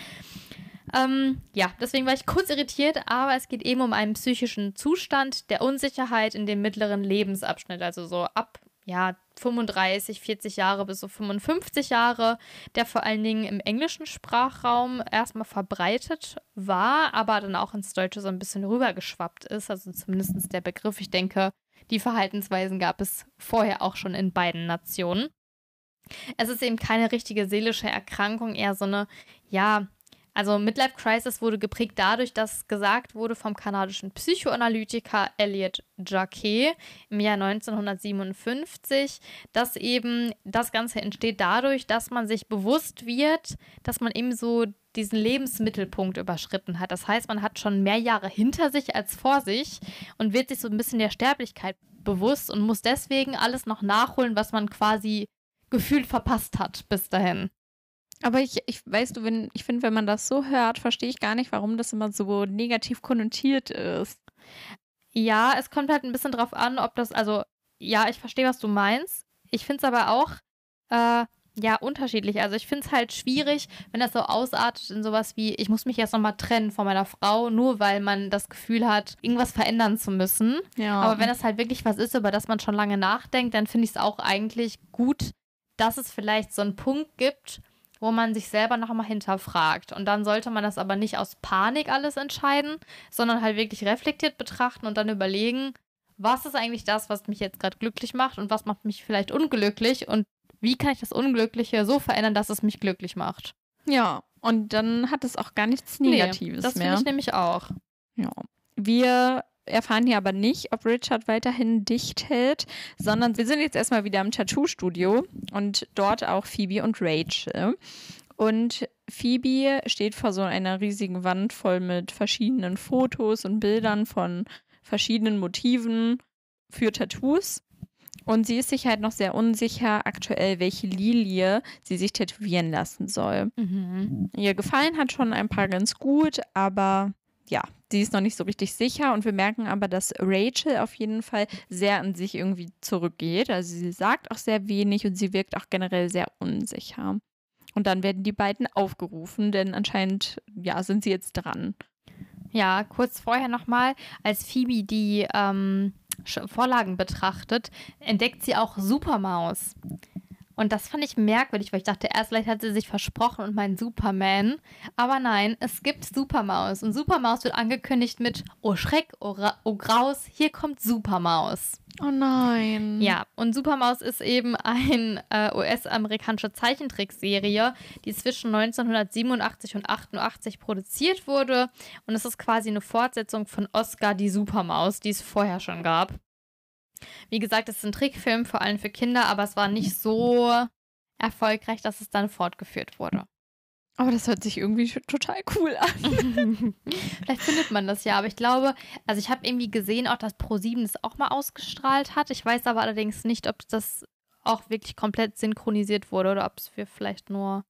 Ähm, ja, deswegen war ich kurz irritiert, aber es geht eben um einen psychischen Zustand der Unsicherheit in dem mittleren Lebensabschnitt, also so ab ja, 35, 40 Jahre bis so 55 Jahre, der vor allen Dingen im englischen Sprachraum erstmal verbreitet war, aber dann auch ins Deutsche so ein bisschen rübergeschwappt ist. Also zumindest der Begriff. Ich denke, die Verhaltensweisen gab es vorher auch schon in beiden Nationen. Es ist eben keine richtige seelische Erkrankung, eher so eine, ja, also Midlife Crisis wurde geprägt dadurch, dass gesagt wurde vom kanadischen Psychoanalytiker Elliot Jacquet im Jahr 1957, dass eben das Ganze entsteht dadurch, dass man sich bewusst wird, dass man eben so diesen Lebensmittelpunkt überschritten hat. Das heißt, man hat schon mehr Jahre hinter sich als vor sich und wird sich so ein bisschen der Sterblichkeit bewusst und muss deswegen alles noch nachholen, was man quasi gefühlt verpasst hat bis dahin. Aber ich, ich weißt du, wenn, ich finde, wenn man das so hört, verstehe ich gar nicht, warum das immer so negativ konnotiert ist. Ja, es kommt halt ein bisschen drauf an, ob das, also, ja, ich verstehe, was du meinst. Ich finde es aber auch, äh, ja, unterschiedlich. Also ich finde es halt schwierig, wenn das so ausartet in sowas wie, ich muss mich jetzt nochmal trennen von meiner Frau, nur weil man das Gefühl hat, irgendwas verändern zu müssen. Ja. Aber wenn es halt wirklich was ist, über das man schon lange nachdenkt, dann finde ich es auch eigentlich gut, dass es vielleicht so einen Punkt gibt, wo man sich selber noch einmal hinterfragt. Und dann sollte man das aber nicht aus Panik alles entscheiden, sondern halt wirklich reflektiert betrachten und dann überlegen, was ist eigentlich das, was mich jetzt gerade glücklich macht und was macht mich vielleicht unglücklich und wie kann ich das Unglückliche so verändern, dass es mich glücklich macht. Ja, und dann hat es auch gar nichts Negatives nee, das mehr. Das finde ich nämlich auch. Ja. Wir erfahren hier aber nicht, ob Richard weiterhin dicht hält, sondern wir sind jetzt erstmal wieder im Tattoo-Studio und dort auch Phoebe und Rachel. Und Phoebe steht vor so einer riesigen Wand voll mit verschiedenen Fotos und Bildern von verschiedenen Motiven für Tattoos. Und sie ist sich halt noch sehr unsicher aktuell, welche Lilie sie sich tätowieren lassen soll. Mhm. Ihr gefallen hat schon ein paar ganz gut, aber ja, sie ist noch nicht so richtig sicher und wir merken aber, dass Rachel auf jeden Fall sehr an sich irgendwie zurückgeht. Also sie sagt auch sehr wenig und sie wirkt auch generell sehr unsicher. Und dann werden die beiden aufgerufen, denn anscheinend, ja, sind sie jetzt dran. Ja, kurz vorher nochmal, als Phoebe die ähm, Vorlagen betrachtet, entdeckt sie auch Supermaus. Und das fand ich merkwürdig, weil ich dachte, erst vielleicht hat sie sich versprochen und meint Superman. Aber nein, es gibt Supermaus. Und Supermaus wird angekündigt mit Oh Schreck, oh, oh Graus, hier kommt Supermaus. Oh nein. Ja, und Supermaus ist eben eine äh, US-amerikanische Zeichentrickserie, die zwischen 1987 und 88 produziert wurde. Und es ist quasi eine Fortsetzung von Oscar die Supermaus, die es vorher schon gab. Wie gesagt, es ist ein Trickfilm, vor allem für Kinder, aber es war nicht so erfolgreich, dass es dann fortgeführt wurde. Aber das hört sich irgendwie total cool an. Vielleicht findet man das ja, aber ich glaube, also ich habe irgendwie gesehen, auch dass Pro7 das auch mal ausgestrahlt hat. Ich weiß aber allerdings nicht, ob das auch wirklich komplett synchronisiert wurde oder ob es wir vielleicht nur,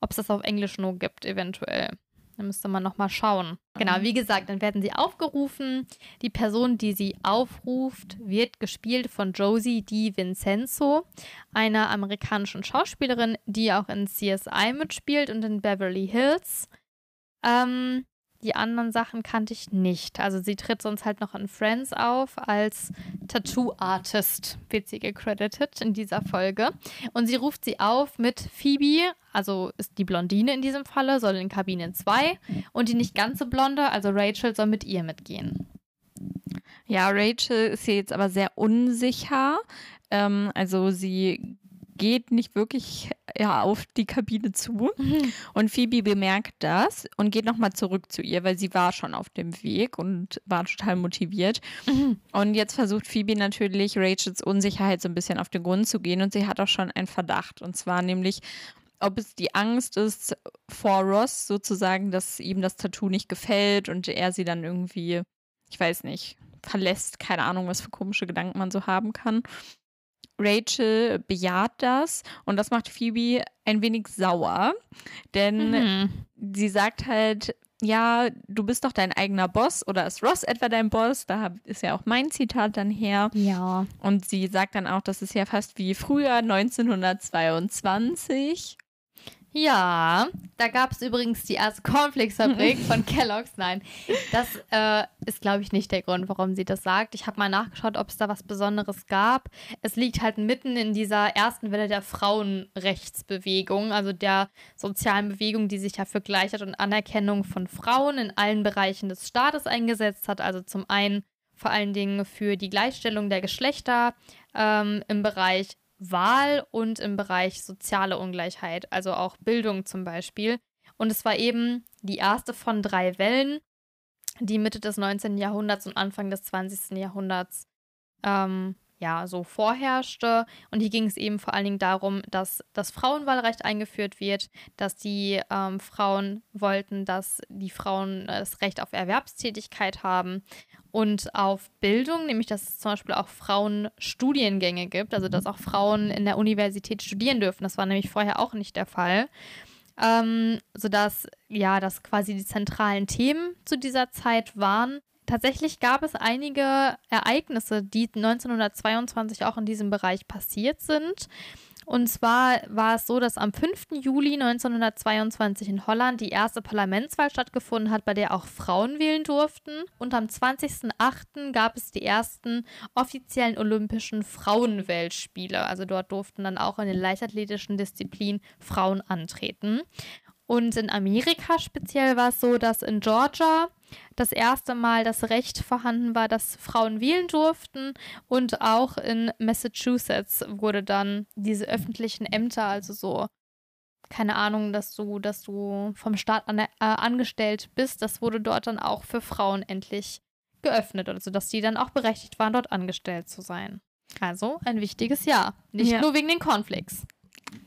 ob es das auf Englisch nur gibt, eventuell. Da müsste man nochmal schauen. Genau, mhm. wie gesagt, dann werden sie aufgerufen. Die Person, die sie aufruft, wird gespielt von Josie Di Vincenzo, einer amerikanischen Schauspielerin, die auch in CSI mitspielt und in Beverly Hills. Ähm, die anderen Sachen kannte ich nicht. Also sie tritt sonst halt noch in Friends auf als Tattoo-Artist, wird sie gecredited in dieser Folge. Und sie ruft sie auf mit Phoebe, also ist die Blondine in diesem Falle, soll in Kabine 2 und die nicht ganz so blonde, also Rachel, soll mit ihr mitgehen. Ja, Rachel ist hier jetzt aber sehr unsicher. Ähm, also sie geht nicht wirklich ja, auf die Kabine zu. Mhm. Und Phoebe bemerkt das und geht nochmal zurück zu ihr, weil sie war schon auf dem Weg und war total motiviert. Mhm. Und jetzt versucht Phoebe natürlich Rachels Unsicherheit so ein bisschen auf den Grund zu gehen und sie hat auch schon einen Verdacht. Und zwar nämlich, ob es die Angst ist vor Ross sozusagen, dass ihm das Tattoo nicht gefällt und er sie dann irgendwie, ich weiß nicht, verlässt. Keine Ahnung, was für komische Gedanken man so haben kann. Rachel bejaht das und das macht Phoebe ein wenig sauer, denn mhm. sie sagt halt, ja, du bist doch dein eigener Boss oder ist Ross etwa dein Boss? Da ist ja auch mein Zitat dann her. Ja. Und sie sagt dann auch, das ist ja fast wie früher 1922. Ja, da gab es übrigens die erste Cornflakes-Fabrik von Kellogg's. Nein, das äh, ist, glaube ich, nicht der Grund, warum sie das sagt. Ich habe mal nachgeschaut, ob es da was Besonderes gab. Es liegt halt mitten in dieser ersten Welle der Frauenrechtsbewegung, also der sozialen Bewegung, die sich ja für Gleichheit und Anerkennung von Frauen in allen Bereichen des Staates eingesetzt hat. Also zum einen vor allen Dingen für die Gleichstellung der Geschlechter ähm, im Bereich Wahl und im Bereich soziale Ungleichheit, also auch Bildung zum Beispiel. Und es war eben die erste von drei Wellen, die Mitte des 19. Jahrhunderts und Anfang des 20. Jahrhunderts ähm, ja so vorherrschte. Und hier ging es eben vor allen Dingen darum, dass das Frauenwahlrecht eingeführt wird, dass die ähm, Frauen wollten, dass die Frauen das Recht auf Erwerbstätigkeit haben und auf Bildung, nämlich dass es zum Beispiel auch Frauenstudiengänge gibt, also dass auch Frauen in der Universität studieren dürfen. Das war nämlich vorher auch nicht der Fall. Ähm, sodass ja, das quasi die zentralen Themen zu dieser Zeit waren. Tatsächlich gab es einige Ereignisse, die 1922 auch in diesem Bereich passiert sind. Und zwar war es so, dass am 5. Juli 1922 in Holland die erste Parlamentswahl stattgefunden hat, bei der auch Frauen wählen durften. Und am 20.08. gab es die ersten offiziellen Olympischen Frauenweltspiele. Also dort durften dann auch in den leichtathletischen Disziplinen Frauen antreten. Und in Amerika speziell war es so, dass in Georgia das erste Mal das Recht vorhanden war, dass Frauen wählen durften. Und auch in Massachusetts wurde dann diese öffentlichen Ämter, also so, keine Ahnung, dass du, dass du vom Staat an, äh, angestellt bist, das wurde dort dann auch für Frauen endlich geöffnet. Also dass die dann auch berechtigt waren, dort angestellt zu sein. Also ein wichtiges Jahr. Nicht ja. nur wegen den Cornflakes.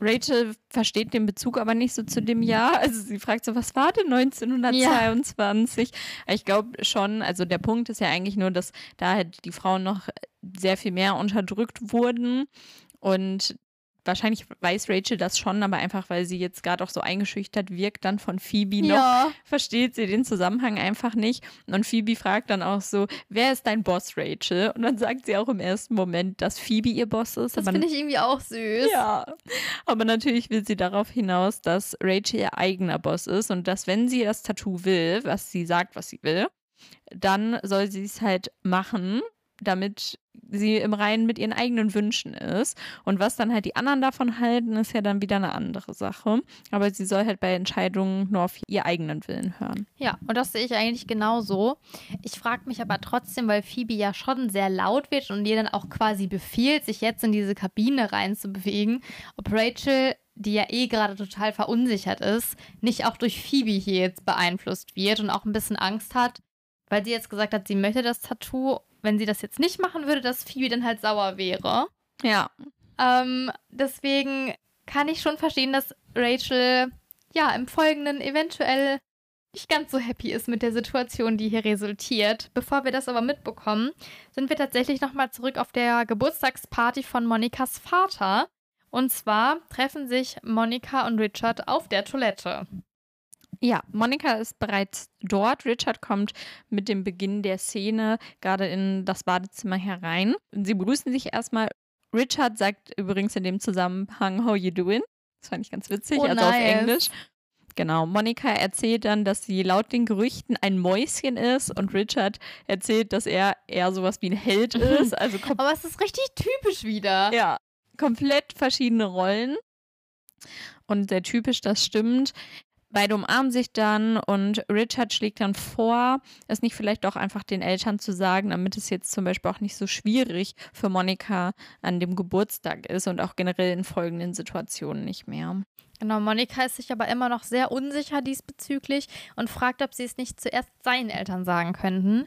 Rachel versteht den Bezug aber nicht so zu dem Jahr. Also sie fragt so, was war denn 1922? Ja. Ich glaube schon, also der Punkt ist ja eigentlich nur, dass da halt die Frauen noch sehr viel mehr unterdrückt wurden und wahrscheinlich weiß Rachel das schon, aber einfach, weil sie jetzt gerade auch so eingeschüchtert wirkt, dann von Phoebe noch, Ja. versteht sie den Zusammenhang einfach nicht. Und Phoebe fragt dann auch so, wer ist dein Boss, Rachel? Und dann sagt sie auch im ersten Moment, dass Phoebe ihr Boss ist. Das finde ich irgendwie auch süß. ja, aber natürlich will sie darauf hinaus, dass Rachel ihr eigener Boss ist und dass, wenn sie das Tattoo will, was sie sagt, was sie will, dann soll sie es halt machen, damit sie im Reinen mit ihren eigenen Wünschen ist. Und was dann halt die anderen davon halten, ist ja dann wieder eine andere Sache. Aber sie soll halt bei Entscheidungen nur auf ihr eigenen Willen hören. Ja, und das sehe ich eigentlich genauso. Ich frage mich aber trotzdem, weil Phoebe ja schon sehr laut wird und ihr dann auch quasi befiehlt, sich jetzt in diese Kabine reinzubewegen, ob Rachel, die ja eh gerade total verunsichert ist, nicht auch durch Phoebe hier jetzt beeinflusst wird und auch ein bisschen Angst hat, weil sie jetzt gesagt hat, sie möchte das Tattoo. Wenn sie das jetzt nicht machen würde, dass Phoebe dann halt sauer wäre. Ja, Ähm, deswegen kann ich schon verstehen, dass Rachel ja im Folgenden eventuell nicht ganz so happy ist mit der Situation, die hier resultiert. Bevor wir das aber mitbekommen, sind wir tatsächlich nochmal zurück auf der Geburtstagsparty von Monikas Vater. Und zwar treffen sich Monika und Richard auf der Toilette. Ja, Monika ist bereits dort. Richard kommt mit dem Beginn der Szene gerade in das Badezimmer herein. Sie begrüßen sich erstmal. Richard sagt übrigens in dem Zusammenhang, how you doing? Das fand ich ganz witzig, Oh, also auf nice. Englisch. Genau, Monika erzählt dann, dass sie laut den Gerüchten ein Mäuschen ist und Richard erzählt, dass er eher sowas wie ein Held ist. Also Aber es ist richtig typisch wieder. ja, komplett verschiedene Rollen. Und sehr typisch, das stimmt. Beide umarmen sich dann und Richard schlägt dann vor, es nicht vielleicht doch einfach den Eltern zu sagen, damit es jetzt zum Beispiel auch nicht so schwierig für Monika an dem Geburtstag ist und auch generell in folgenden Situationen nicht mehr. Genau, Monika ist sich aber immer noch sehr unsicher diesbezüglich und fragt, ob sie es nicht zuerst seinen Eltern sagen könnten.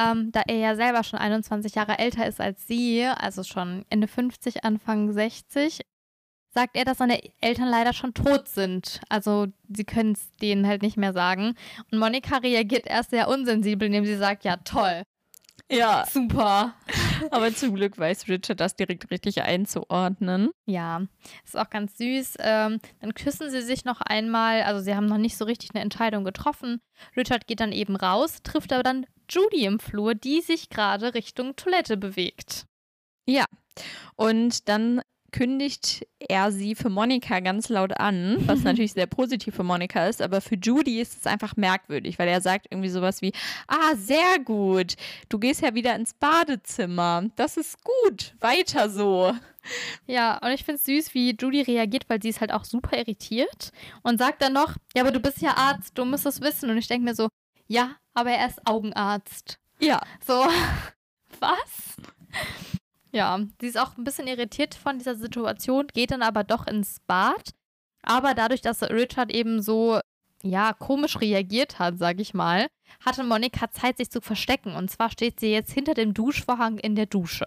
Ähm, da er ja selber schon 21 Jahre älter ist als sie, also schon Ende 50, Anfang 60, sagt er, dass seine Eltern leider schon tot sind. Also sie können es denen halt nicht mehr sagen. Und Monika reagiert erst sehr unsensibel, indem sie sagt, ja toll, Ja, super. aber zum Glück weiß Richard das direkt richtig einzuordnen. Ja, ist auch ganz süß. Ähm, dann küssen sie sich noch einmal. Also sie haben noch nicht so richtig eine Entscheidung getroffen. Richard geht dann eben raus, trifft aber dann Judy im Flur, die sich gerade Richtung Toilette bewegt. Und dann kündigt er sie für Monika ganz laut an, was natürlich sehr positiv für Monika ist, aber für Judy ist es einfach merkwürdig, weil er sagt irgendwie sowas wie, ah, sehr gut, du gehst ja wieder ins Badezimmer, das ist gut, weiter so. Ja, und ich finde es süß, wie Judy reagiert, weil sie ist halt auch super irritiert und sagt dann noch, ja, aber du bist ja Arzt, du musst es wissen. Und ich denke mir so, ja, aber er ist Augenarzt. Ja, So, was? Ja, sie ist auch ein bisschen irritiert von dieser Situation, geht dann aber doch ins Bad. Aber dadurch, dass Richard eben so, ja, komisch reagiert hat, sag ich mal, hatte Monika Zeit, sich zu verstecken. Und zwar steht sie jetzt hinter dem Duschvorhang in der Dusche.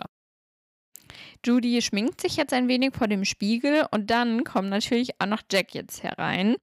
Judy schminkt sich jetzt ein wenig vor dem Spiegel und dann kommt natürlich auch noch Jack jetzt herein.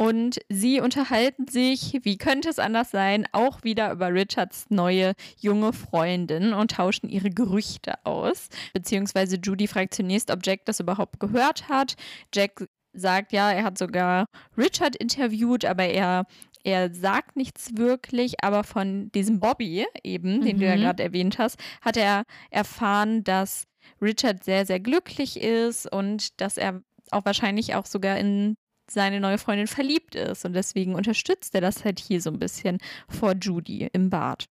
Und sie unterhalten sich, wie könnte es anders sein, auch wieder über Richards neue junge Freundin und tauschen ihre Gerüchte aus. Beziehungsweise Judy fragt zunächst, ob Jack das überhaupt gehört hat. Jack sagt, ja, er hat sogar Richard interviewt, aber er, er sagt nichts wirklich. Aber von diesem Bobby eben, den du ja Mhm. gerade erwähnt hast, hat er erfahren, dass Richard sehr, sehr glücklich ist und dass er auch wahrscheinlich auch sogar in seine neue Freundin verliebt ist. Und deswegen unterstützt er das halt hier so ein bisschen vor Judy im Bad.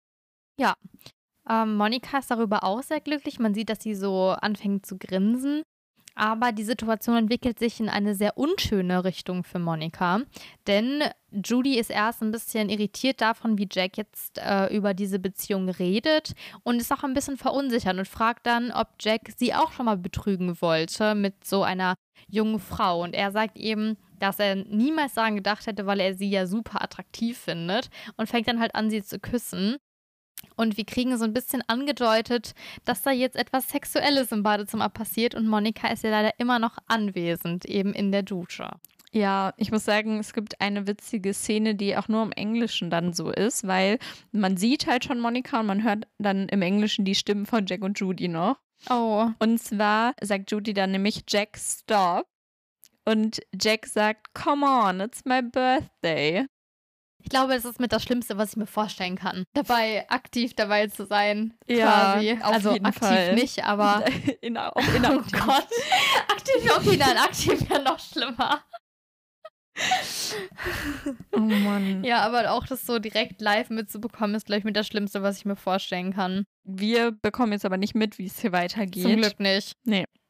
Ähm, Monika ist darüber auch sehr glücklich. Man sieht, dass sie so anfängt zu grinsen. Aber die Situation entwickelt sich in eine sehr unschöne Richtung für Monika. Denn Judy ist erst ein bisschen irritiert davon, wie Jack jetzt äh, über diese Beziehung redet und ist auch ein bisschen verunsichert und fragt dann, ob Jack sie auch schon mal betrügen wollte mit so einer jungen Frau. Und er sagt eben, dass er niemals daran gedacht hätte, weil er sie ja super attraktiv findet und fängt dann halt an, sie zu küssen. Und wir kriegen so ein bisschen angedeutet, dass da jetzt etwas Sexuelles im Badezimmer passiert und Monika ist ja leider immer noch anwesend, eben in der Dusche. Ja, ich muss sagen, es gibt eine witzige Szene, die auch nur im Englischen dann so ist, weil man sieht halt schon Monika und man hört dann im Englischen die Stimmen von Jack und Judy noch. Oh. Und zwar sagt Judy dann nämlich Jack stop. Und Jack sagt, come on, it's my birthday. Ich glaube, es ist mit das Schlimmste, was ich mir vorstellen kann. Dabei aktiv dabei zu sein. Ja, quasi. also aktiv Fall. nicht, aber. In, auch Oh inaktiv. Gott. Aktiv, okay, nein, aktiv wäre noch schlimmer. Oh Mann. Ja, aber auch das so direkt live mitzubekommen, ist, glaube ich, mit das Schlimmste, was ich mir vorstellen kann. Wir bekommen jetzt aber nicht mit, wie es hier weitergeht. Zum Glück nicht.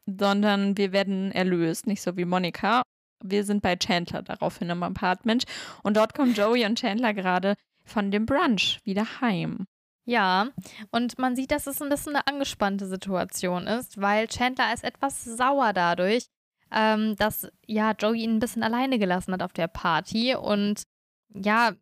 sondern wir werden erlöst, nicht so wie Monika. Wir sind bei Chandler daraufhin im Apartment und dort kommen Joey und Chandler gerade von dem Brunch wieder heim. Ja, und man sieht, dass es ein bisschen eine angespannte Situation ist, weil Chandler ist etwas sauer dadurch, ähm, dass ja Joey ihn ein bisschen alleine gelassen hat auf der Party und ja,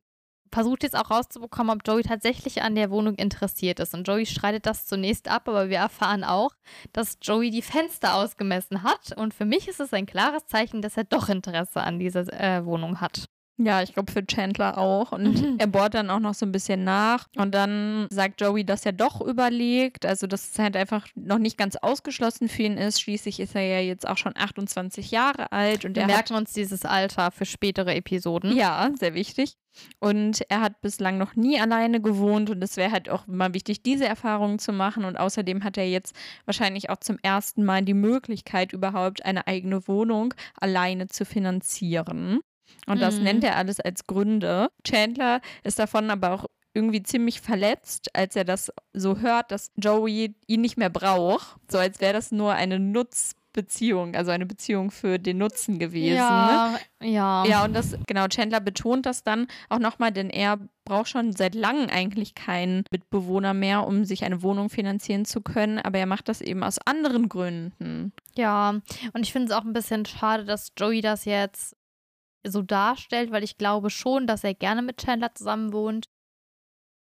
versucht jetzt auch rauszubekommen, ob Joey tatsächlich an der Wohnung interessiert ist. Und Joey streitet das zunächst ab, aber wir erfahren auch, dass Joey die Fenster ausgemessen hat. Und für mich ist es ein klares Zeichen, dass er doch Interesse an dieser äh, Wohnung hat. Ja, ich glaube für Chandler auch. Und Mhm. er bohrt dann auch noch so ein bisschen nach. Und dann sagt Joey, dass er doch überlegt. Also, dass es halt einfach noch nicht ganz ausgeschlossen für ihn ist. Schließlich ist er ja jetzt auch schon 28 Jahre alt. Und Wir er merken uns dieses Alter für spätere Episoden. Ja, sehr wichtig. Und er hat bislang noch nie alleine gewohnt und es wäre halt auch mal wichtig, diese Erfahrungen zu machen. Und außerdem hat er jetzt wahrscheinlich auch zum ersten Mal die Möglichkeit, überhaupt eine eigene Wohnung alleine zu finanzieren. Und das Mhm. nennt er alles als Gründe. Chandler ist davon aber auch irgendwie ziemlich verletzt, als er das so hört, dass Joey ihn nicht mehr braucht. So als wäre das nur eine Nutzbeziehung, also eine Beziehung für den Nutzen gewesen. Ne? Ja, ja. Ja, und das, genau, Chandler betont das dann auch nochmal, denn er braucht schon seit langem eigentlich keinen Mitbewohner mehr, um sich eine Wohnung finanzieren zu können, aber er macht das eben aus anderen Gründen. Ja, und ich finde es auch ein bisschen schade, dass Joey das jetzt so darstellt, weil ich glaube schon, dass er gerne mit Chandler zusammen wohnt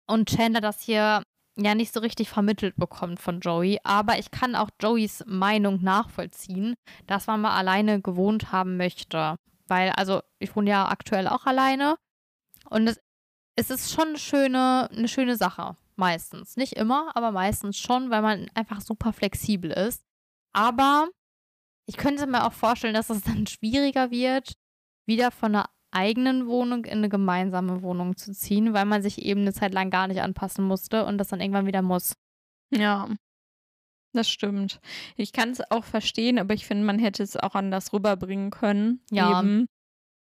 und Chandler das hier ja nicht so richtig vermittelt bekommt von Joey. Aber ich kann auch Joeys Meinung nachvollziehen, dass man mal alleine gewohnt haben möchte. Weil, also, ich wohne ja aktuell auch alleine und es, es ist schon eine schöne, eine schöne Sache. Meistens. Nicht immer, aber meistens schon, weil man einfach super flexibel ist. Aber ich könnte mir auch vorstellen, dass es dann schwieriger wird, wieder von einer eigenen Wohnung in eine gemeinsame Wohnung zu ziehen, weil man sich eben eine Zeit lang gar nicht anpassen musste und das dann irgendwann wieder muss. Ja, das stimmt. Ich kann es auch verstehen, aber ich finde, man hätte es auch anders rüberbringen können. Ja. Eben.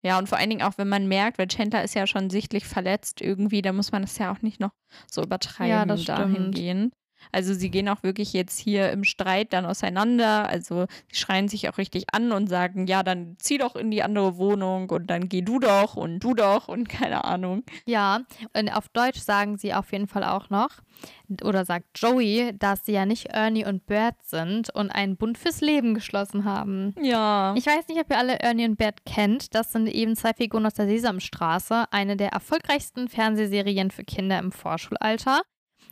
Ja, und vor allen Dingen auch, wenn man merkt, weil Chandler ist ja schon sichtlich verletzt irgendwie, da muss man das ja auch nicht noch so übertreiben Ja, das stimmt. dahingehend. Also sie gehen auch wirklich jetzt hier im Streit dann auseinander. Also sie schreien sich auch richtig an und sagen, ja, dann zieh doch in die andere Wohnung und dann geh du doch und du doch und keine Ahnung. Ja, und auf Deutsch sagen sie auf jeden Fall auch noch, oder sagt Joey, dass sie ja nicht Ernie und Bert sind und einen Bund fürs Leben geschlossen haben. Ja. Ich weiß nicht, ob ihr alle Ernie und Bert kennt. Das sind eben zwei Figuren aus der Sesamstraße, eine der erfolgreichsten Fernsehserien für Kinder im Vorschulalter.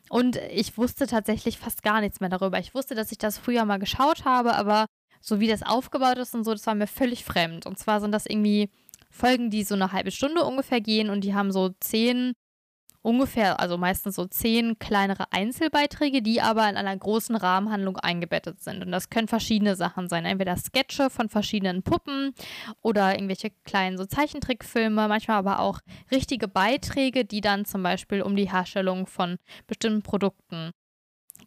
Und ich wusste tatsächlich fast gar nichts mehr darüber. Ich wusste, dass ich das früher mal geschaut habe, aber so wie das aufgebaut ist und so, das war mir völlig fremd. Und zwar sind das irgendwie Folgen, die so eine halbe Stunde ungefähr gehen und die haben so zehn ungefähr, also meistens so zehn kleinere Einzelbeiträge, die aber in einer großen Rahmenhandlung eingebettet sind. Und das können verschiedene Sachen sein. Entweder Sketche von verschiedenen Puppen oder irgendwelche kleinen so Zeichentrickfilme, manchmal aber auch richtige Beiträge, die dann zum Beispiel um die Herstellung von bestimmten Produkten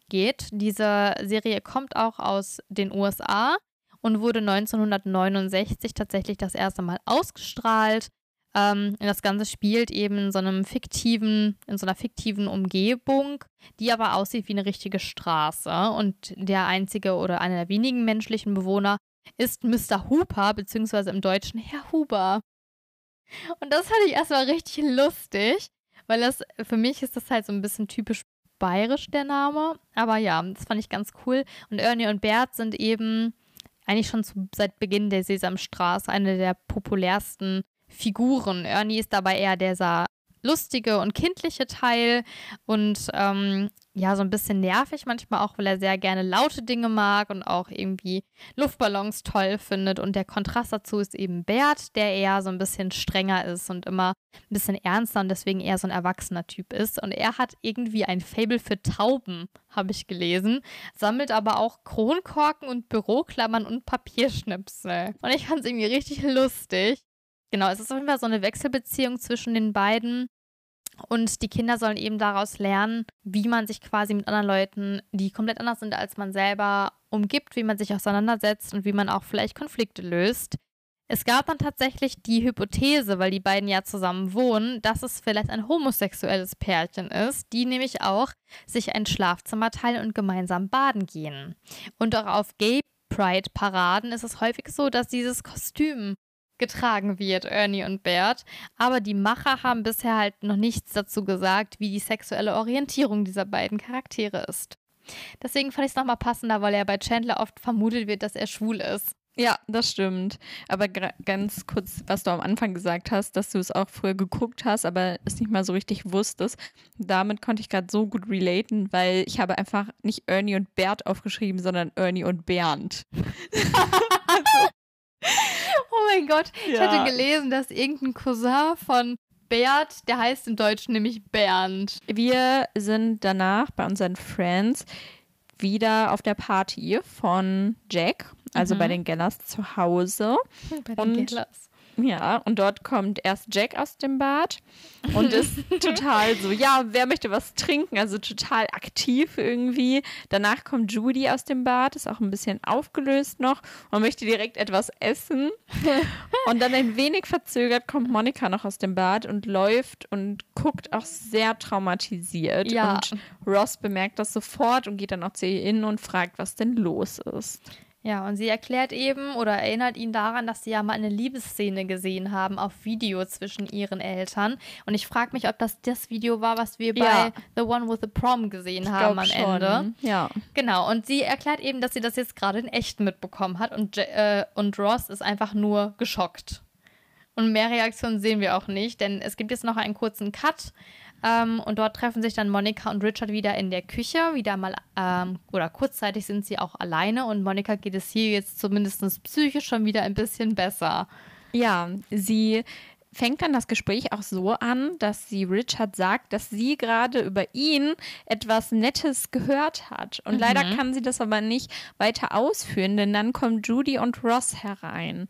geht. Diese Serie kommt auch aus den USA und wurde 1969 tatsächlich das erste Mal ausgestrahlt. Ähm, das Ganze spielt eben in so einem fiktiven, in so einer fiktiven Umgebung, die aber aussieht wie eine richtige Straße. Und der einzige oder einer der wenigen menschlichen Bewohner ist Mr. Hooper, beziehungsweise im Deutschen Herr Huber. Und das fand ich erstmal richtig lustig, weil das für mich ist das halt so ein bisschen typisch bayerisch der Name. Aber ja, das fand ich ganz cool. Und Ernie und Bert sind eben eigentlich schon zu, seit Beginn der Sesamstraße eine der populärsten Figuren. Ernie ist dabei eher dieser lustige und kindliche Teil und ähm, ja, so ein bisschen nervig manchmal auch, weil er sehr gerne laute Dinge mag und auch irgendwie Luftballons toll findet. Und der Kontrast dazu ist eben Bert, der eher so ein bisschen strenger ist und immer ein bisschen ernster und deswegen eher so ein erwachsener Typ ist. Und er hat irgendwie ein Fable für Tauben, habe ich gelesen, sammelt aber auch Kronkorken und Büroklammern und Papierschnipsel. Und ich fand es irgendwie richtig lustig. Genau, es ist auf jeden Fall so eine Wechselbeziehung zwischen den beiden. Und die Kinder sollen eben daraus lernen, wie man sich quasi mit anderen Leuten, die komplett anders sind als man selber, umgibt, wie man sich auseinandersetzt und wie man auch vielleicht Konflikte löst. Es gab dann tatsächlich die Hypothese, weil die beiden ja zusammen wohnen, dass es vielleicht ein homosexuelles Pärchen ist, die nämlich auch sich ein Schlafzimmer teilen und gemeinsam baden gehen. Und auch auf Gay Pride Paraden ist es häufig so, dass dieses Kostüm getragen wird, Ernie und Bert. Aber die Macher haben bisher halt noch nichts dazu gesagt, wie die sexuelle Orientierung dieser beiden Charaktere ist. Deswegen fand ich es nochmal passender, weil ja bei Chandler oft vermutet wird, dass er schwul ist. Ja, das stimmt. Aber ganz kurz, was du am Anfang gesagt hast, dass du es auch früher geguckt hast, aber es nicht mal so richtig wusstest. Damit konnte ich gerade so gut relaten, weil ich habe einfach nicht Ernie und Bert aufgeschrieben, sondern Ernie und Bernd. also, Oh mein Gott, ja. ich hatte gelesen, dass irgendein Cousin von Bert, der heißt im Deutschen nämlich Bernd. Wir sind danach bei unseren Friends wieder auf der Party von Jack, also mhm. bei den Gellers zu Hause. Bei den und Gellers. Ja, und dort kommt erst Jack aus dem Bad und ist total so, ja, wer möchte was trinken? Also total aktiv irgendwie. Danach kommt Judy aus dem Bad, ist auch ein bisschen aufgelöst noch und möchte direkt etwas essen. Und dann ein wenig verzögert kommt Monika noch aus dem Bad und läuft und guckt auch sehr traumatisiert. Ja. Und Ross bemerkt das sofort und geht dann auch zu ihr hin und fragt, was denn los ist. Ja, und sie erklärt eben oder erinnert ihn daran, dass sie ja mal eine Liebesszene gesehen haben auf Video zwischen ihren Eltern. Und ich frage mich, ob das das Video war, was wir ja. bei The One with the Prom gesehen ich haben am schon. Ende. Ja. Genau, und sie erklärt eben, dass sie das jetzt gerade in echt mitbekommen hat und, äh, und Ross ist einfach nur geschockt. Und mehr Reaktionen sehen wir auch nicht, denn es gibt jetzt noch einen kurzen Cut ähm, und dort treffen sich dann Monika und Richard wieder in der Küche, wieder mal, ähm, oder kurzzeitig sind sie auch alleine und Monika geht es hier jetzt zumindest psychisch schon wieder ein bisschen besser. Ja, sie fängt dann das Gespräch auch so an, dass sie Richard sagt, dass sie gerade über ihn etwas Nettes gehört hat. Und mhm. leider kann sie das aber nicht weiter ausführen, denn dann kommen Judy und Ross herein.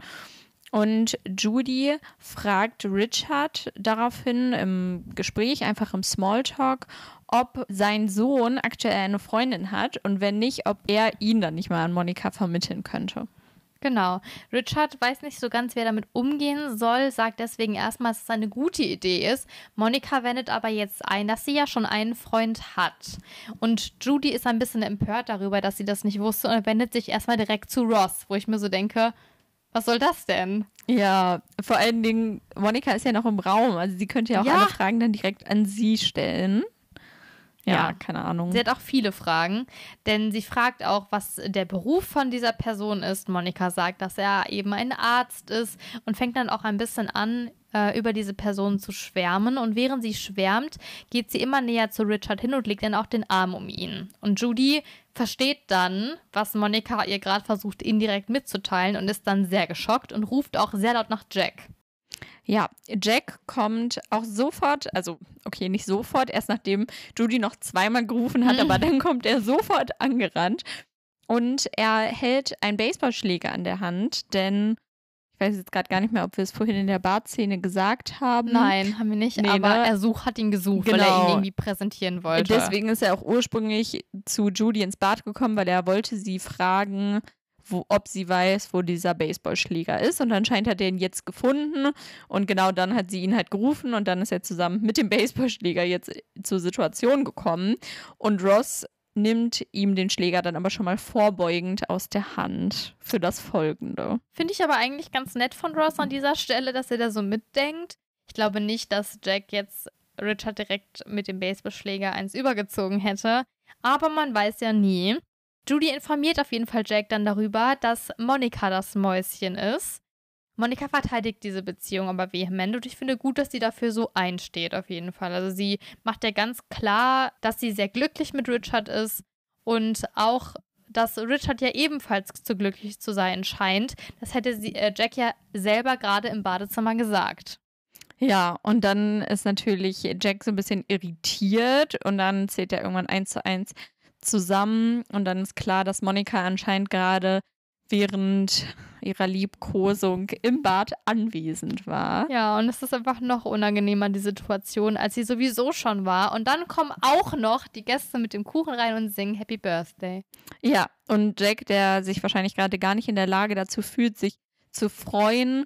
Und Judy fragt Richard daraufhin im Gespräch, einfach im Smalltalk, ob sein Sohn aktuell eine Freundin hat und wenn nicht, ob er ihn dann nicht mal an Monika vermitteln könnte. Genau. Richard weiß nicht so ganz, wer damit umgehen soll, sagt deswegen erstmal, dass es eine gute Idee ist. Monika wendet aber jetzt ein, dass sie ja schon einen Freund hat. Und Judy ist ein bisschen empört darüber, dass sie das nicht wusste und wendet sich erstmal direkt zu Ross, wo ich mir so denke, was soll das denn? Ja, vor allen Dingen, Monika ist ja noch im Raum. Also sie könnte ja auch ja. alle Fragen dann direkt an sie stellen. Ja, ja, keine Ahnung. Sie hat auch viele Fragen, denn sie fragt auch, was der Beruf von dieser Person ist. Monika sagt, dass er eben ein Arzt ist und fängt dann auch ein bisschen an, äh, über diese Person zu schwärmen. Und während sie schwärmt, geht sie immer näher zu Richard hin und legt dann auch den Arm um ihn. Und Judy versteht dann, was Monika ihr gerade versucht, indirekt mitzuteilen und ist dann sehr geschockt und ruft auch sehr laut nach Jack. Ja, Jack kommt auch sofort, also okay, nicht sofort, erst nachdem Judy noch zweimal gerufen hat, aber dann kommt er sofort angerannt und er hält einen Baseballschläger an der Hand, denn ich weiß jetzt gerade gar nicht mehr, ob wir es vorhin in der Barszene gesagt haben. Nein, haben wir nicht, nee, aber ne? er such, hat ihn gesucht, genau. weil er ihn genau. irgendwie präsentieren wollte. Deswegen ist er auch ursprünglich zu Judy ins Bad gekommen, weil er wollte sie fragen, wo, ob sie weiß, wo dieser Baseballschläger ist. Und anscheinend hat er ihn jetzt gefunden. Und genau dann hat sie ihn halt gerufen. Und dann ist er zusammen mit dem Baseballschläger jetzt zur Situation gekommen. Und Ross nimmt ihm den Schläger dann aber schon mal vorbeugend aus der Hand für das Folgende. Finde ich aber eigentlich ganz nett von Ross an dieser Stelle, dass er da so mitdenkt. Ich glaube nicht, dass Jack jetzt Richard direkt mit dem Baseballschläger eins übergezogen hätte. Aber man weiß ja nie. Judy informiert auf jeden Fall Jack dann darüber, dass Monika das Mäuschen ist. Monika verteidigt diese Beziehung aber vehement und ich finde gut, dass sie dafür so einsteht, auf jeden Fall. Also sie macht ja ganz klar, dass sie sehr glücklich mit Richard ist und auch, dass Richard ja ebenfalls zu glücklich zu sein scheint. Das hätte sie, äh, Jack ja selber gerade im Badezimmer gesagt. Ja, und dann ist natürlich Jack so ein bisschen irritiert und dann zählt er irgendwann eins zu eins zusammen und dann ist klar, dass Monika anscheinend gerade während ihrer Liebkosung im Bad anwesend war. Ja, und es ist einfach noch unangenehmer, die Situation, als sie sowieso schon war. Und dann kommen auch noch die Gäste mit dem Kuchen rein und singen Happy Birthday. Ja, und Jack, der sich wahrscheinlich gerade gar nicht in der Lage dazu fühlt, sich zu freuen,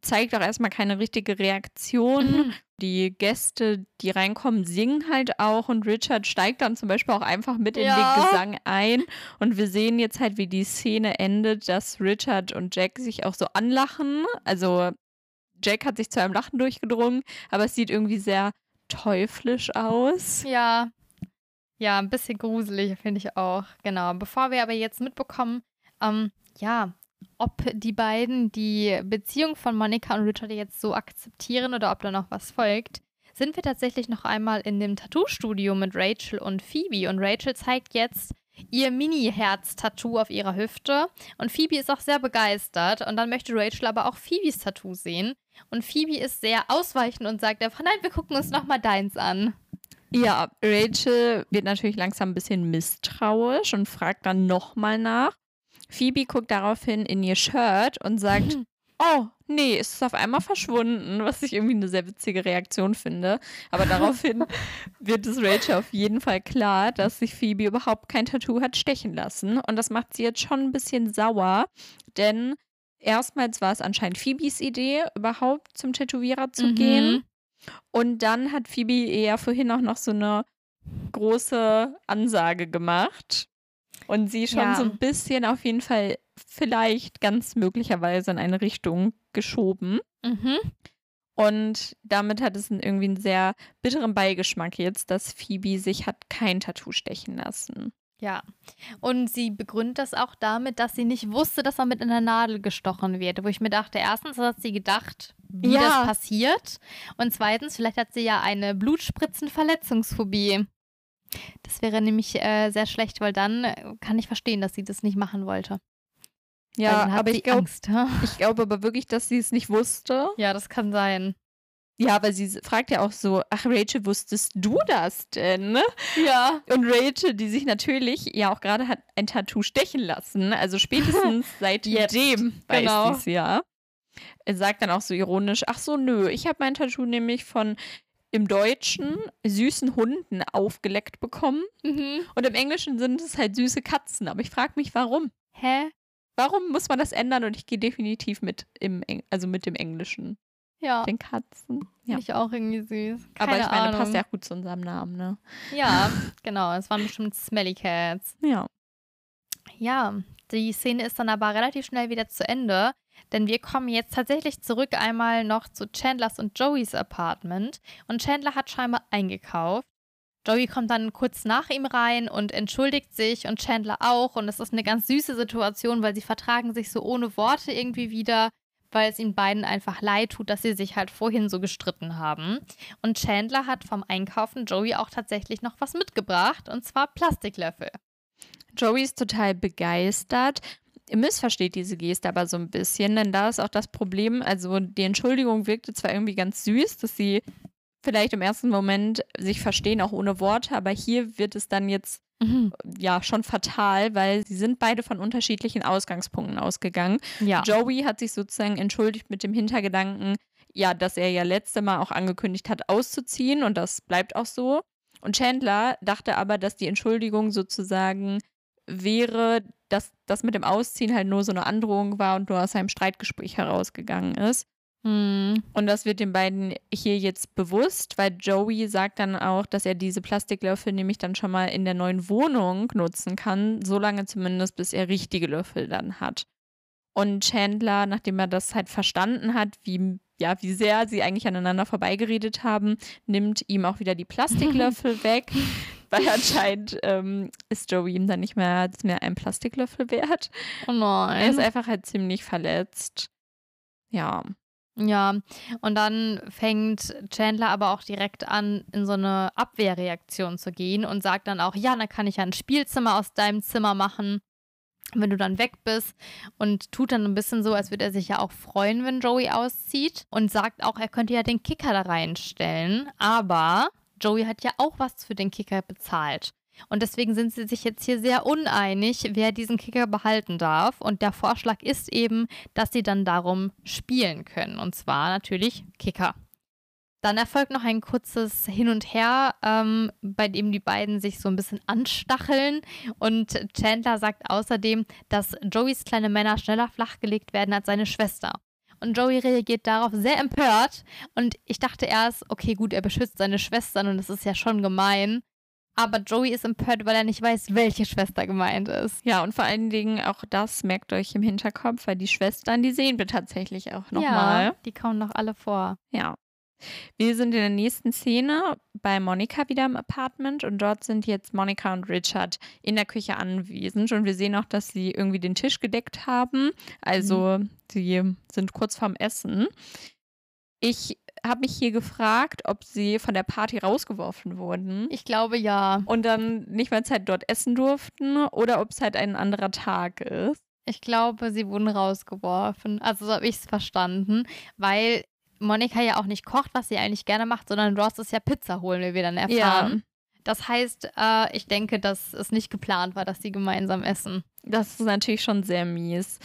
zeigt auch erstmal keine richtige Reaktion. Mhm. Die Gäste, die reinkommen, singen halt auch und Richard steigt dann zum Beispiel auch einfach mit ja. in den Gesang ein. Und wir sehen jetzt halt, wie die Szene endet, dass Richard und Jack sich auch so anlachen. Also Jack hat sich zu einem Lachen durchgedrungen, aber es sieht irgendwie sehr teuflisch aus. Ja. Ja, ein bisschen gruselig, finde ich auch. Genau. Bevor wir aber jetzt mitbekommen, ähm, ja, ob die beiden die Beziehung von Monika und Richard jetzt so akzeptieren oder ob da noch was folgt, sind wir tatsächlich noch einmal in dem Tattoo-Studio mit Rachel und Phoebe. Und Rachel zeigt jetzt ihr Mini-Herz-Tattoo auf ihrer Hüfte. Und Phoebe ist auch sehr begeistert. Und dann möchte Rachel aber auch Phoebes Tattoo sehen. Und Phoebe ist sehr ausweichend und sagt einfach, nein, wir gucken uns nochmal deins an. Ja, Rachel wird natürlich langsam ein bisschen misstrauisch und fragt dann nochmal nach. Phoebe guckt daraufhin in ihr Shirt und sagt, hm. oh, nee, es ist auf einmal verschwunden, was ich irgendwie eine sehr witzige Reaktion finde. Aber daraufhin wird es Rachel auf jeden Fall klar, dass sich Phoebe überhaupt kein Tattoo hat stechen lassen. Und das macht sie jetzt schon ein bisschen sauer, denn erstmals war es anscheinend Phoebes Idee, überhaupt zum Tätowierer zu mhm. gehen. Und dann hat Phoebe eher vorhin auch noch so eine große Ansage gemacht und sie schon ja. so ein bisschen auf jeden Fall vielleicht ganz möglicherweise in eine Richtung geschoben. Mhm. Und damit hat es irgendwie einen sehr bitteren Beigeschmack jetzt, dass Phoebe sich hat kein Tattoo stechen lassen. Ja, und sie begründet das auch damit, dass sie nicht wusste, dass er mit einer Nadel gestochen wird. Wo ich mir dachte, erstens hat sie gedacht, wie ja. das passiert. Und zweitens, vielleicht hat sie ja eine Blutspritzenverletzungsphobie. Das wäre nämlich äh, sehr schlecht, weil dann äh, kann ich verstehen, dass sie das nicht machen wollte. Ja, aber ich, glaub, ich glaube aber wirklich, dass sie es nicht wusste. Ja, das kann sein. Ja, aber sie fragt ja auch so, ach Rachel, wusstest du das denn? Ja. Und Rachel, die sich natürlich ja auch gerade hat ein Tattoo stechen lassen, also spätestens seitdem weiß genau. sie es ja. Er sagt dann auch so ironisch, ach so, nö, ich habe mein Tattoo nämlich von im Deutschen süßen Hunden aufgeleckt bekommen. Mhm. Und im Englischen sind es halt süße Katzen. Aber ich frage mich, warum? Hä? Warum muss man das ändern? Und ich gehe definitiv mit im Eng also mit dem Englischen. Ja. Den Katzen. Ja. Ich auch irgendwie süß. Keine Aber ich meine, Ahnung. passt ja auch gut zu unserem Namen, ne? Ja, genau. Es waren bestimmt Smelly Cats. Ja. Ja, die Szene ist dann aber relativ schnell wieder zu Ende. Denn wir kommen jetzt tatsächlich zurück einmal noch zu Chandlers und Joeys Apartment. Und Chandler hat scheinbar eingekauft. Joey kommt dann kurz nach ihm rein und entschuldigt sich und Chandler auch. Und es ist eine ganz süße Situation, weil sie vertragen sich so ohne Worte irgendwie wieder, weil es ihnen beiden einfach leid tut, dass sie sich halt vorhin so gestritten haben. Und Chandler hat vom Einkaufen Joey auch tatsächlich noch was mitgebracht, und zwar Plastiklöffel. Joey ist total begeistert missversteht diese Geste aber so ein bisschen, denn da ist auch das Problem, also die Entschuldigung wirkte zwar irgendwie ganz süß, dass sie vielleicht im ersten Moment sich verstehen, auch ohne Worte, aber hier wird es dann jetzt mhm. ja schon fatal, weil sie sind beide von unterschiedlichen Ausgangspunkten ausgegangen. Ja. Joey hat sich sozusagen entschuldigt mit dem Hintergedanken, ja, dass er ja letzte Mal auch angekündigt hat, auszuziehen und das bleibt auch so. Und Chandler dachte aber, dass die Entschuldigung sozusagen wäre, dass das mit dem Ausziehen halt nur so eine Androhung war und nur aus einem Streitgespräch herausgegangen ist. Mhm. Und das wird den beiden hier jetzt bewusst, weil Joey sagt dann auch, dass er diese Plastiklöffel nämlich dann schon mal in der neuen Wohnung nutzen kann, solange zumindest, bis er richtige Löffel dann hat. Und Chandler, nachdem er das halt verstanden hat, wie, ja, wie sehr sie eigentlich aneinander vorbeigeredet haben, nimmt ihm auch wieder die Plastiklöffel weg, weil anscheinend ähm, ist Joey ihm dann nicht mehr, mehr ein Plastiklöffel wert. Oh nein. Er ist einfach halt ziemlich verletzt. Ja. Ja, und dann fängt Chandler aber auch direkt an, in so eine Abwehrreaktion zu gehen und sagt dann auch, ja, dann kann ich ja ein Spielzimmer aus deinem Zimmer machen, wenn du dann weg bist. Und tut dann ein bisschen so, als würde er sich ja auch freuen, wenn Joey auszieht. Und sagt auch, er könnte ja den Kicker da reinstellen. Aber Joey hat ja auch was für den Kicker bezahlt. Und deswegen sind sie sich jetzt hier sehr uneinig, wer diesen Kicker behalten darf. Und der Vorschlag ist eben, dass sie dann darum spielen können. Und zwar natürlich Kicker. Dann erfolgt noch ein kurzes Hin und Her, ähm, bei dem die beiden sich so ein bisschen anstacheln. Und Chandler sagt außerdem, dass Joeys kleine Männer schneller flachgelegt werden als seine Schwester. Und Joey reagiert darauf sehr empört. Und ich dachte erst, okay, gut, er beschützt seine Schwestern und das ist ja schon gemein. Aber Joey ist empört, weil er nicht weiß, welche Schwester gemeint ist. Ja, und vor allen Dingen auch das merkt euch im Hinterkopf, weil die Schwestern, die sehen wir tatsächlich auch nochmal. Ja, die kommen noch alle vor. Ja. Wir sind in der nächsten Szene bei Monika wieder im Apartment und dort sind jetzt Monika und Richard in der Küche anwesend und wir sehen auch, dass sie irgendwie den Tisch gedeckt haben. Also mhm. sie sind kurz vorm Essen. Ich habe mich hier gefragt, ob sie von der Party rausgeworfen wurden. Ich glaube ja. Und dann nicht mehr Zeit dort essen durften oder ob es halt ein anderer Tag ist. Ich glaube, sie wurden rausgeworfen. Also so habe ich es verstanden, weil Monika ja auch nicht kocht, was sie eigentlich gerne macht, sondern Ross ist ja Pizza holen, wie wir dann erfahren. Ja. Das heißt, äh, ich denke, dass es nicht geplant war, dass sie gemeinsam essen. Das ist natürlich schon sehr mies.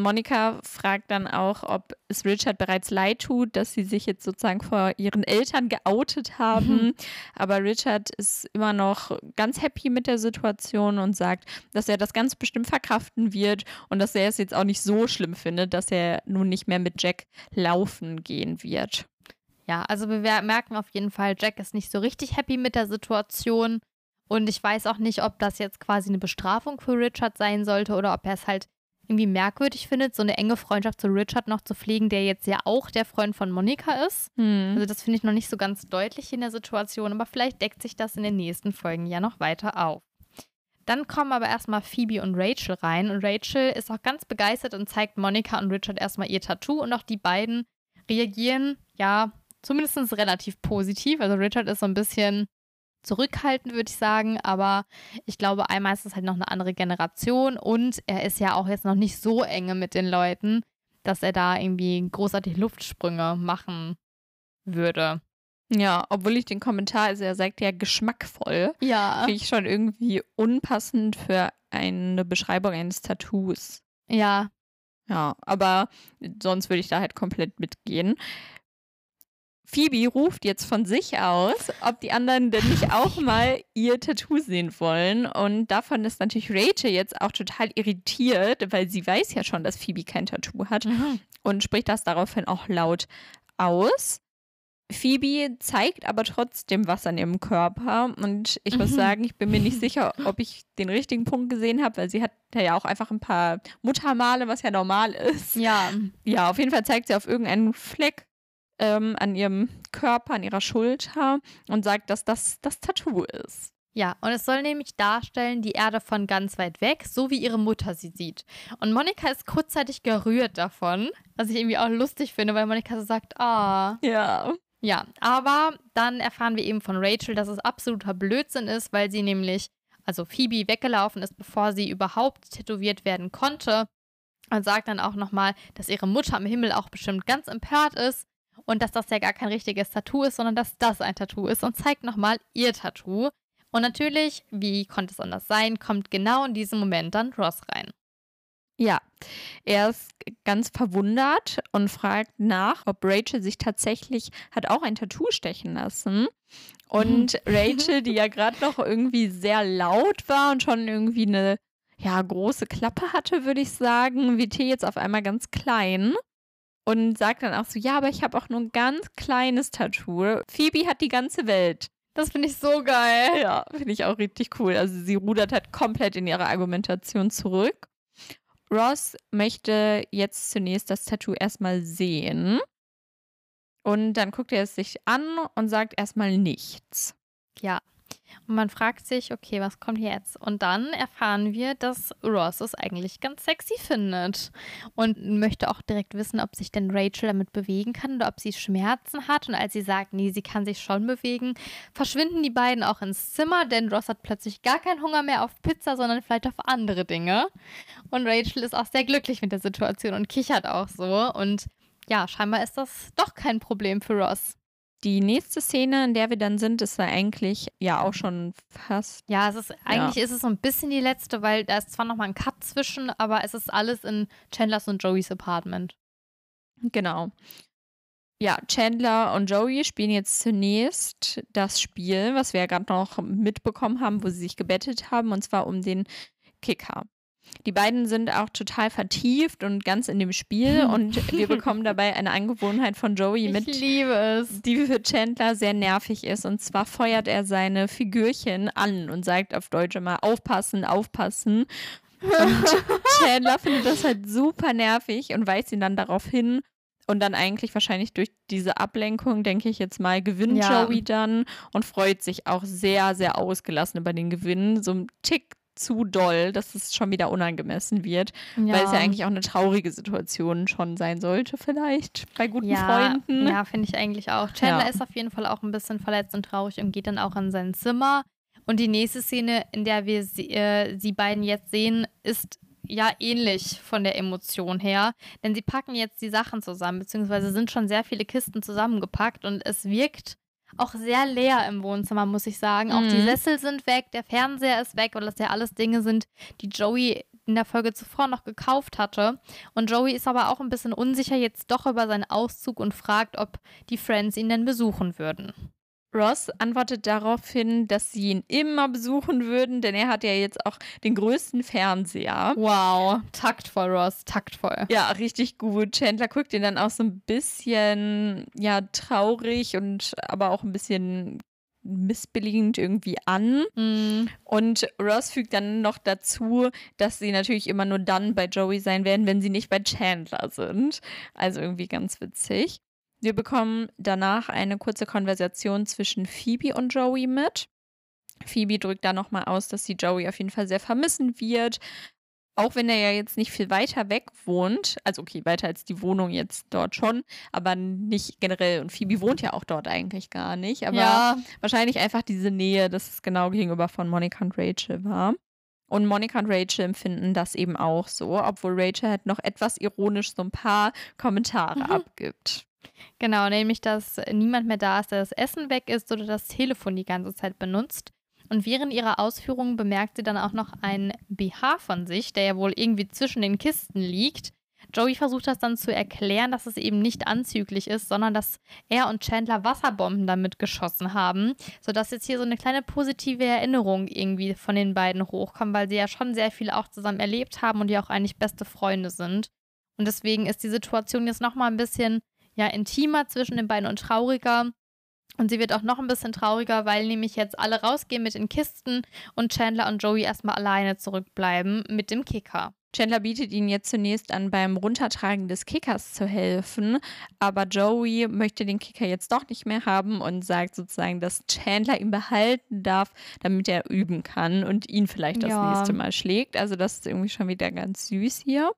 Monika fragt dann auch, ob es Richard bereits leid tut, dass sie sich jetzt sozusagen vor ihren Eltern geoutet haben. Mhm. Aber Richard ist immer noch ganz happy mit der Situation und sagt, dass er das ganz bestimmt verkraften wird und dass er es jetzt auch nicht so schlimm findet, dass er nun nicht mehr mit Jack laufen gehen wird. Ja, also wir merken auf jeden Fall, Jack ist nicht so richtig happy mit der Situation. Und ich weiß auch nicht, ob das jetzt quasi eine Bestrafung für Richard sein sollte oder ob er es halt irgendwie merkwürdig findet, so eine enge Freundschaft zu Richard noch zu pflegen, der jetzt ja auch der Freund von Monika ist. Hm. Also das finde ich noch nicht so ganz deutlich in der Situation, aber vielleicht deckt sich das in den nächsten Folgen ja noch weiter auf. Dann kommen aber erstmal Phoebe und Rachel rein und Rachel ist auch ganz begeistert und zeigt Monika und Richard erstmal ihr Tattoo und auch die beiden reagieren ja zumindest relativ positiv. Also Richard ist so ein bisschen zurückhaltend, würde ich sagen. Aber ich glaube, einmal ist es halt noch eine andere Generation und er ist ja auch jetzt noch nicht so enge mit den Leuten, dass er da irgendwie großartig Luftsprünge machen würde. Ja, obwohl ich den Kommentar, also er sagt ja geschmackvoll, ja. finde ich schon irgendwie unpassend für eine Beschreibung eines Tattoos. Ja. Ja, aber sonst würde ich da halt komplett mitgehen. Phoebe ruft jetzt von sich aus, ob die anderen denn nicht auch mal ihr Tattoo sehen wollen. Und davon ist natürlich Rachel jetzt auch total irritiert, weil sie weiß ja schon, dass Phoebe kein Tattoo hat mhm. und spricht das daraufhin auch laut aus. Phoebe zeigt aber trotzdem was an ihrem Körper und ich muss mhm. sagen, ich bin mir nicht sicher, ob ich den richtigen Punkt gesehen habe, weil sie hat ja auch einfach ein paar Muttermale, was ja normal ist. Ja. Ja, auf jeden Fall zeigt sie auf irgendeinen Fleck ähm, an ihrem Körper, an ihrer Schulter und sagt, dass das das Tattoo ist. Ja, und es soll nämlich darstellen, die Erde von ganz weit weg, so wie ihre Mutter sie sieht. Und Monika ist kurzzeitig gerührt davon, was ich irgendwie auch lustig finde, weil Monika so sagt, ah. Ja. Ja, aber dann erfahren wir eben von Rachel, dass es absoluter Blödsinn ist, weil sie nämlich, also Phoebe, weggelaufen ist, bevor sie überhaupt tätowiert werden konnte. Und sagt dann auch nochmal, dass ihre Mutter im Himmel auch bestimmt ganz empört ist und dass das ja gar kein richtiges Tattoo ist, sondern dass das ein Tattoo ist und zeigt nochmal ihr Tattoo. Und natürlich, wie konnte es anders sein, kommt genau in diesem Moment dann Ross rein. Ja, er ist ganz verwundert und fragt nach, ob Rachel sich tatsächlich hat auch ein Tattoo stechen lassen. Und. Rachel, die ja gerade noch irgendwie sehr laut war und schon irgendwie eine ja, große Klappe hatte, würde ich sagen, wird hier jetzt auf einmal ganz klein und sagt dann auch so, ja, aber ich habe auch nur ein ganz kleines Tattoo. Phoebe hat die ganze Welt. Das finde ich so geil. Ja, finde ich auch richtig cool. Also sie rudert halt komplett in ihre Argumentation zurück. Ross möchte jetzt zunächst das Tattoo erstmal sehen. Und dann guckt er es sich an und sagt erstmal nichts. Ja. Und man fragt sich, okay, was kommt jetzt? Und dann erfahren wir, dass Ross es eigentlich ganz sexy findet und möchte auch direkt wissen, ob sich denn Rachel damit bewegen kann oder ob sie Schmerzen hat. Und als sie sagt, nee, sie kann sich schon bewegen, verschwinden die beiden auch ins Zimmer, denn Ross hat plötzlich gar keinen Hunger mehr auf Pizza, sondern vielleicht auf andere Dinge. Und Rachel ist auch sehr glücklich mit der Situation und kichert auch so. Und ja, scheinbar ist das doch kein Problem für Ross. Die nächste Szene, in der wir dann sind, ist da eigentlich ja auch schon fast. Ja, es ist eigentlich ja. ist es so ein bisschen die letzte, weil da ist zwar noch mal ein Cut zwischen, aber es ist alles in Chandlers und Joeys Apartment. Genau. Ja, Chandler und Joey spielen jetzt zunächst das Spiel, was wir ja gerade noch mitbekommen haben, wo sie sich gebettet haben, und zwar um den Kicker. Die beiden sind auch total vertieft und ganz in dem Spiel und wir bekommen dabei eine Angewohnheit von Joey mit, ich liebe es. die für Chandler sehr nervig ist. Und zwar feuert er seine Figürchen an und sagt auf Deutsch immer aufpassen, aufpassen. Und Chandler findet das halt super nervig und weist ihn dann darauf hin. Und dann eigentlich wahrscheinlich durch diese Ablenkung, denke ich jetzt mal, gewinnt ja. Joey dann und freut sich auch sehr, sehr ausgelassen über den Gewinn. So ein Tick zu doll, dass es schon wieder unangemessen wird. Ja. Weil es ja eigentlich auch eine traurige Situation schon sein sollte, vielleicht bei guten ja, Freunden. Ja, finde ich eigentlich auch. Chandler ja. ist auf jeden Fall auch ein bisschen verletzt und traurig und geht dann auch in sein Zimmer. Und die nächste Szene, in der wir sie, äh, sie beiden jetzt sehen, ist ja ähnlich von der Emotion her. Denn sie packen jetzt die Sachen zusammen, beziehungsweise sind schon sehr viele Kisten zusammengepackt und es wirkt auch sehr leer im Wohnzimmer, muss ich sagen. Auch die mhm. Sessel sind weg, der Fernseher ist weg, weil das ja alles Dinge sind, die Joey in der Folge zuvor noch gekauft hatte. Und Joey ist aber auch ein bisschen unsicher jetzt doch über seinen Auszug und fragt, ob die Friends ihn denn besuchen würden. Ross antwortet daraufhin, dass sie ihn immer besuchen würden, denn er hat ja jetzt auch den größten Fernseher. Wow, taktvoll, Ross, taktvoll. Ja, richtig gut. Chandler guckt ihn dann auch so ein bisschen, ja, traurig und aber auch ein bisschen missbilligend irgendwie an. Mm. Und Ross fügt dann noch dazu, dass sie natürlich immer nur dann bei Joey sein werden, wenn sie nicht bei Chandler sind. Also irgendwie ganz witzig. Wir bekommen danach eine kurze Konversation zwischen Phoebe und Joey mit. Phoebe drückt da nochmal aus, dass sie Joey auf jeden Fall sehr vermissen wird. Auch wenn er ja jetzt nicht viel weiter weg wohnt, also okay, weiter als die Wohnung jetzt dort schon, aber nicht generell. Und Phoebe wohnt ja auch dort eigentlich gar nicht. Aber ja. wahrscheinlich einfach diese Nähe, dass es genau gegenüber von Monica und Rachel war. Und Monica und Rachel empfinden das eben auch so, obwohl Rachel halt noch etwas ironisch so ein paar Kommentare mhm. abgibt. Genau, nämlich, dass niemand mehr da ist, der das Essen weg ist oder das Telefon die ganze Zeit benutzt. Und während ihrer Ausführungen bemerkt sie dann auch noch einen BH von sich, der ja wohl irgendwie zwischen den Kisten liegt. Joey versucht das dann zu erklären, dass es eben nicht anzüglich ist, sondern dass er und Chandler Wasserbomben damit geschossen haben, sodass jetzt hier so eine kleine positive Erinnerung irgendwie von den beiden hochkommt, weil sie ja schon sehr viel auch zusammen erlebt haben und ja auch eigentlich beste Freunde sind. Und deswegen ist die Situation jetzt nochmal ein bisschen ja intimer zwischen den beiden und trauriger. Und sie wird auch noch ein bisschen trauriger, weil nämlich jetzt alle rausgehen mit den Kisten und Chandler und Joey erstmal alleine zurückbleiben mit dem Kicker. Chandler bietet ihnen jetzt zunächst an, beim Runtertragen des Kickers zu helfen, aber Joey möchte den Kicker jetzt doch nicht mehr haben und sagt sozusagen, dass Chandler ihn behalten darf, damit er üben kann und ihn vielleicht das ja. nächste Mal schlägt. Also das ist irgendwie schon wieder ganz süß hier.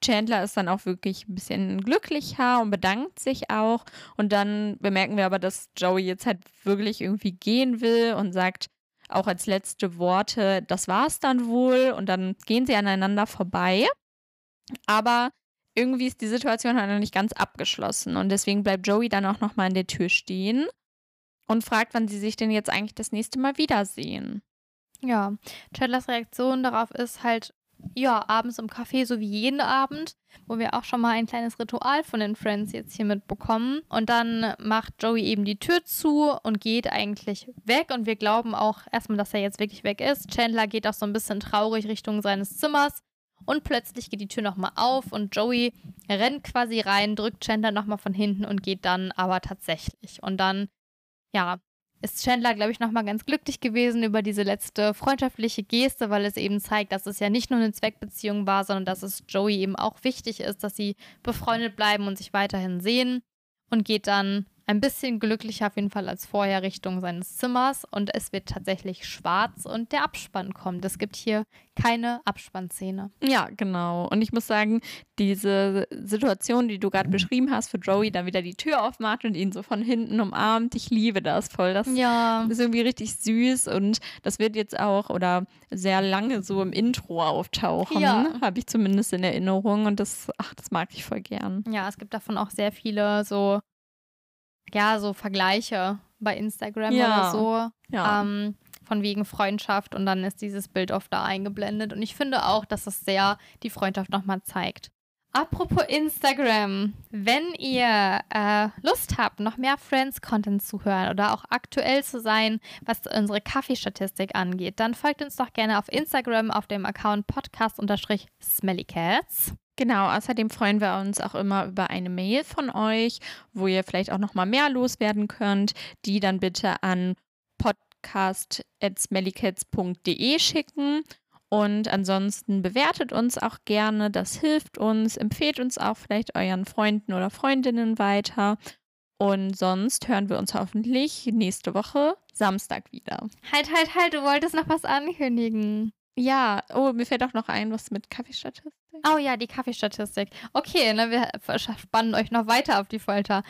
Chandler ist dann auch wirklich ein bisschen glücklicher und bedankt sich auch. Und dann bemerken wir aber, dass Joey jetzt halt wirklich irgendwie gehen will und sagt auch als letzte Worte, das war's dann wohl. Und dann gehen sie aneinander vorbei. Aber irgendwie ist die Situation halt noch nicht ganz abgeschlossen. Und deswegen bleibt Joey dann auch nochmal an der Tür stehen und fragt, wann sie sich denn jetzt eigentlich das nächste Mal wiedersehen. Ja, Chandlers Reaktion darauf ist halt ja, abends im Café, so wie jeden Abend, wo wir auch schon mal ein kleines Ritual von den Friends jetzt hier mitbekommen. Und dann macht Joey eben die Tür zu und geht eigentlich weg. Und wir glauben auch erstmal, dass er jetzt wirklich weg ist. Chandler geht auch so ein bisschen traurig Richtung seines Zimmers. Und plötzlich geht die Tür nochmal auf und Joey rennt quasi rein, drückt Chandler nochmal von hinten und geht dann aber tatsächlich. Und dann, ja, ist Chandler, glaube ich, nochmal ganz glücklich gewesen über diese letzte freundschaftliche Geste, weil es eben zeigt, dass es ja nicht nur eine Zweckbeziehung war, sondern dass es Joey eben auch wichtig ist, dass sie befreundet bleiben und sich weiterhin sehen und geht dann ein bisschen glücklicher auf jeden Fall als vorher Richtung seines Zimmers und es wird tatsächlich schwarz und der Abspann kommt. Es gibt hier keine Abspannszene. Ja, genau. Und ich muss sagen, diese Situation, die du gerade beschrieben hast, für Joey dann wieder die Tür aufmacht und ihn so von hinten umarmt, ich liebe das voll. Das Ja. ist irgendwie richtig süß und das wird jetzt auch oder sehr lange so im Intro auftauchen, Ja. habe ich zumindest in Erinnerung und das, ach, das mag ich voll gern. Ja, es gibt davon auch sehr viele so, ja, so Vergleiche bei Instagram Ja. oder so. Ja. Ähm, von wegen Freundschaft und dann ist dieses Bild oft da eingeblendet. Und ich finde auch, dass es sehr die Freundschaft nochmal zeigt. Apropos Instagram, wenn ihr äh, Lust habt, noch mehr Friends-Content zu hören oder auch aktuell zu sein, was unsere Kaffeestatistik angeht, dann folgt uns doch gerne auf Instagram auf dem Account podcast-smellycats. Genau, außerdem freuen wir uns auch immer über eine Mail von euch, wo ihr vielleicht auch noch mal mehr loswerden könnt, die dann bitte an podcast@smellycats.de schicken und ansonsten bewertet uns auch gerne, das hilft uns, empfehlt uns auch vielleicht euren Freunden oder Freundinnen weiter und sonst hören wir uns hoffentlich nächste Woche Samstag wieder. Halt, halt, halt, du wolltest noch was ankündigen. Ja, oh, mir fällt auch noch ein, was mit Kaffeestatistik. Oh ja, die Kaffeestatistik. Okay, ne, wir spannen euch noch weiter auf die Folter.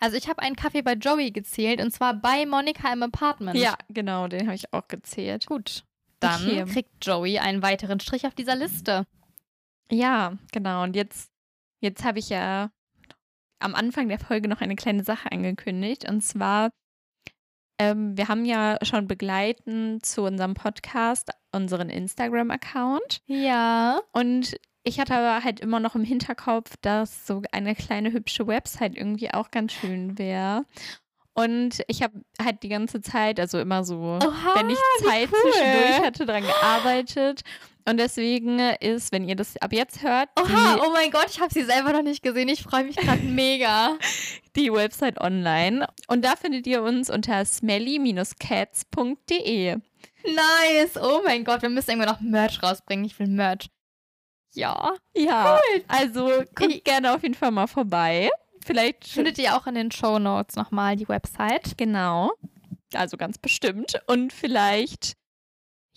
Also ich habe einen Kaffee bei Joey gezählt und zwar bei Monika im Apartment. Ja, genau, den habe ich auch gezählt. Gut. Dann Okay. kriegt Joey einen weiteren Strich auf dieser Liste. Ja, genau. Und jetzt, jetzt habe ich ja am Anfang der Folge noch eine kleine Sache angekündigt. Und zwar, ähm, wir haben ja schon begleitend zu unserem Podcast unseren Instagram-Account. Ja. Und ich hatte aber halt immer noch im Hinterkopf, dass so eine kleine hübsche Website irgendwie auch ganz schön wäre. Und ich habe halt die ganze Zeit, also immer so, Oha, wenn ich Zeit cool. zwischendurch hatte, dran gearbeitet. Und deswegen ist, wenn ihr das ab jetzt hört, Oha, oh mein Gott, ich habe sie selber noch nicht gesehen. Ich freue mich gerade mega. die Website online. Und da findet ihr uns unter smelly-cats.de. Nice. Oh mein Gott, wir müssen irgendwann noch Merch rausbringen. Ich will Merch. Ja. Ja, also guckt Ich- gerne auf jeden Fall mal vorbei. Vielleicht Findet ihr auch in den Show Notes nochmal die Website. Genau. Also ganz bestimmt. Und vielleicht,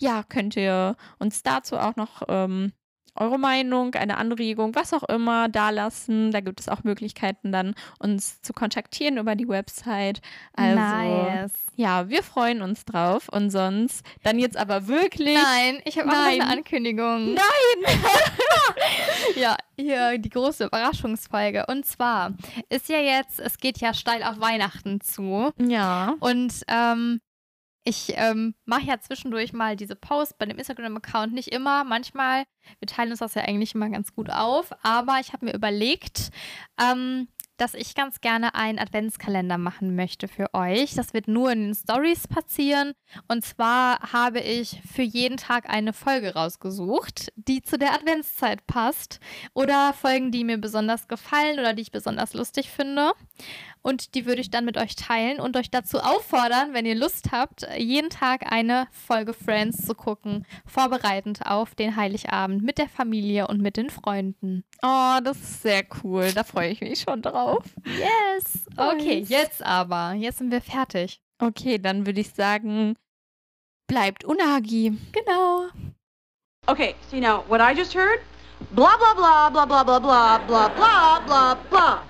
ja, könnt ihr uns dazu auch noch ähm, eure Meinung, eine Anregung, was auch immer dalassen. Da gibt es auch Möglichkeiten, dann uns zu kontaktieren über die Website. Also, nice. ja, wir freuen uns drauf. Und sonst, dann jetzt aber wirklich. Nein, ich habe auch noch eine Ankündigung. Nein! Ja, hier die große Überraschungsfolge. Und zwar ist ja jetzt, es geht ja steil auf Weihnachten zu. Ja. Und ähm, ich ähm, mache ja zwischendurch mal diese Posts bei dem Instagram-Account. Nicht immer, manchmal. Wir teilen uns das ja eigentlich immer ganz gut auf. Aber ich habe mir überlegt, ähm, dass ich ganz gerne einen Adventskalender machen möchte für euch. Das wird nur in den Stories passieren. Und zwar habe ich für jeden Tag eine Folge rausgesucht, die zu der Adventszeit passt. Oder Folgen, die mir besonders gefallen oder die ich besonders lustig finde. Und die würde ich dann mit euch teilen und euch dazu auffordern, wenn ihr Lust habt, jeden Tag eine Folge Friends zu gucken, vorbereitend auf den Heiligabend mit der Familie und mit den Freunden. Oh, das ist sehr cool. Da freue ich mich schon drauf. Yes! Okay, jetzt aber. Jetzt sind wir fertig. Okay, dann würde ich sagen, bleibt Unagi. Genau. Okay, so now what I just heard? Blah blah blah blah blah blah blah blah blah blah blah.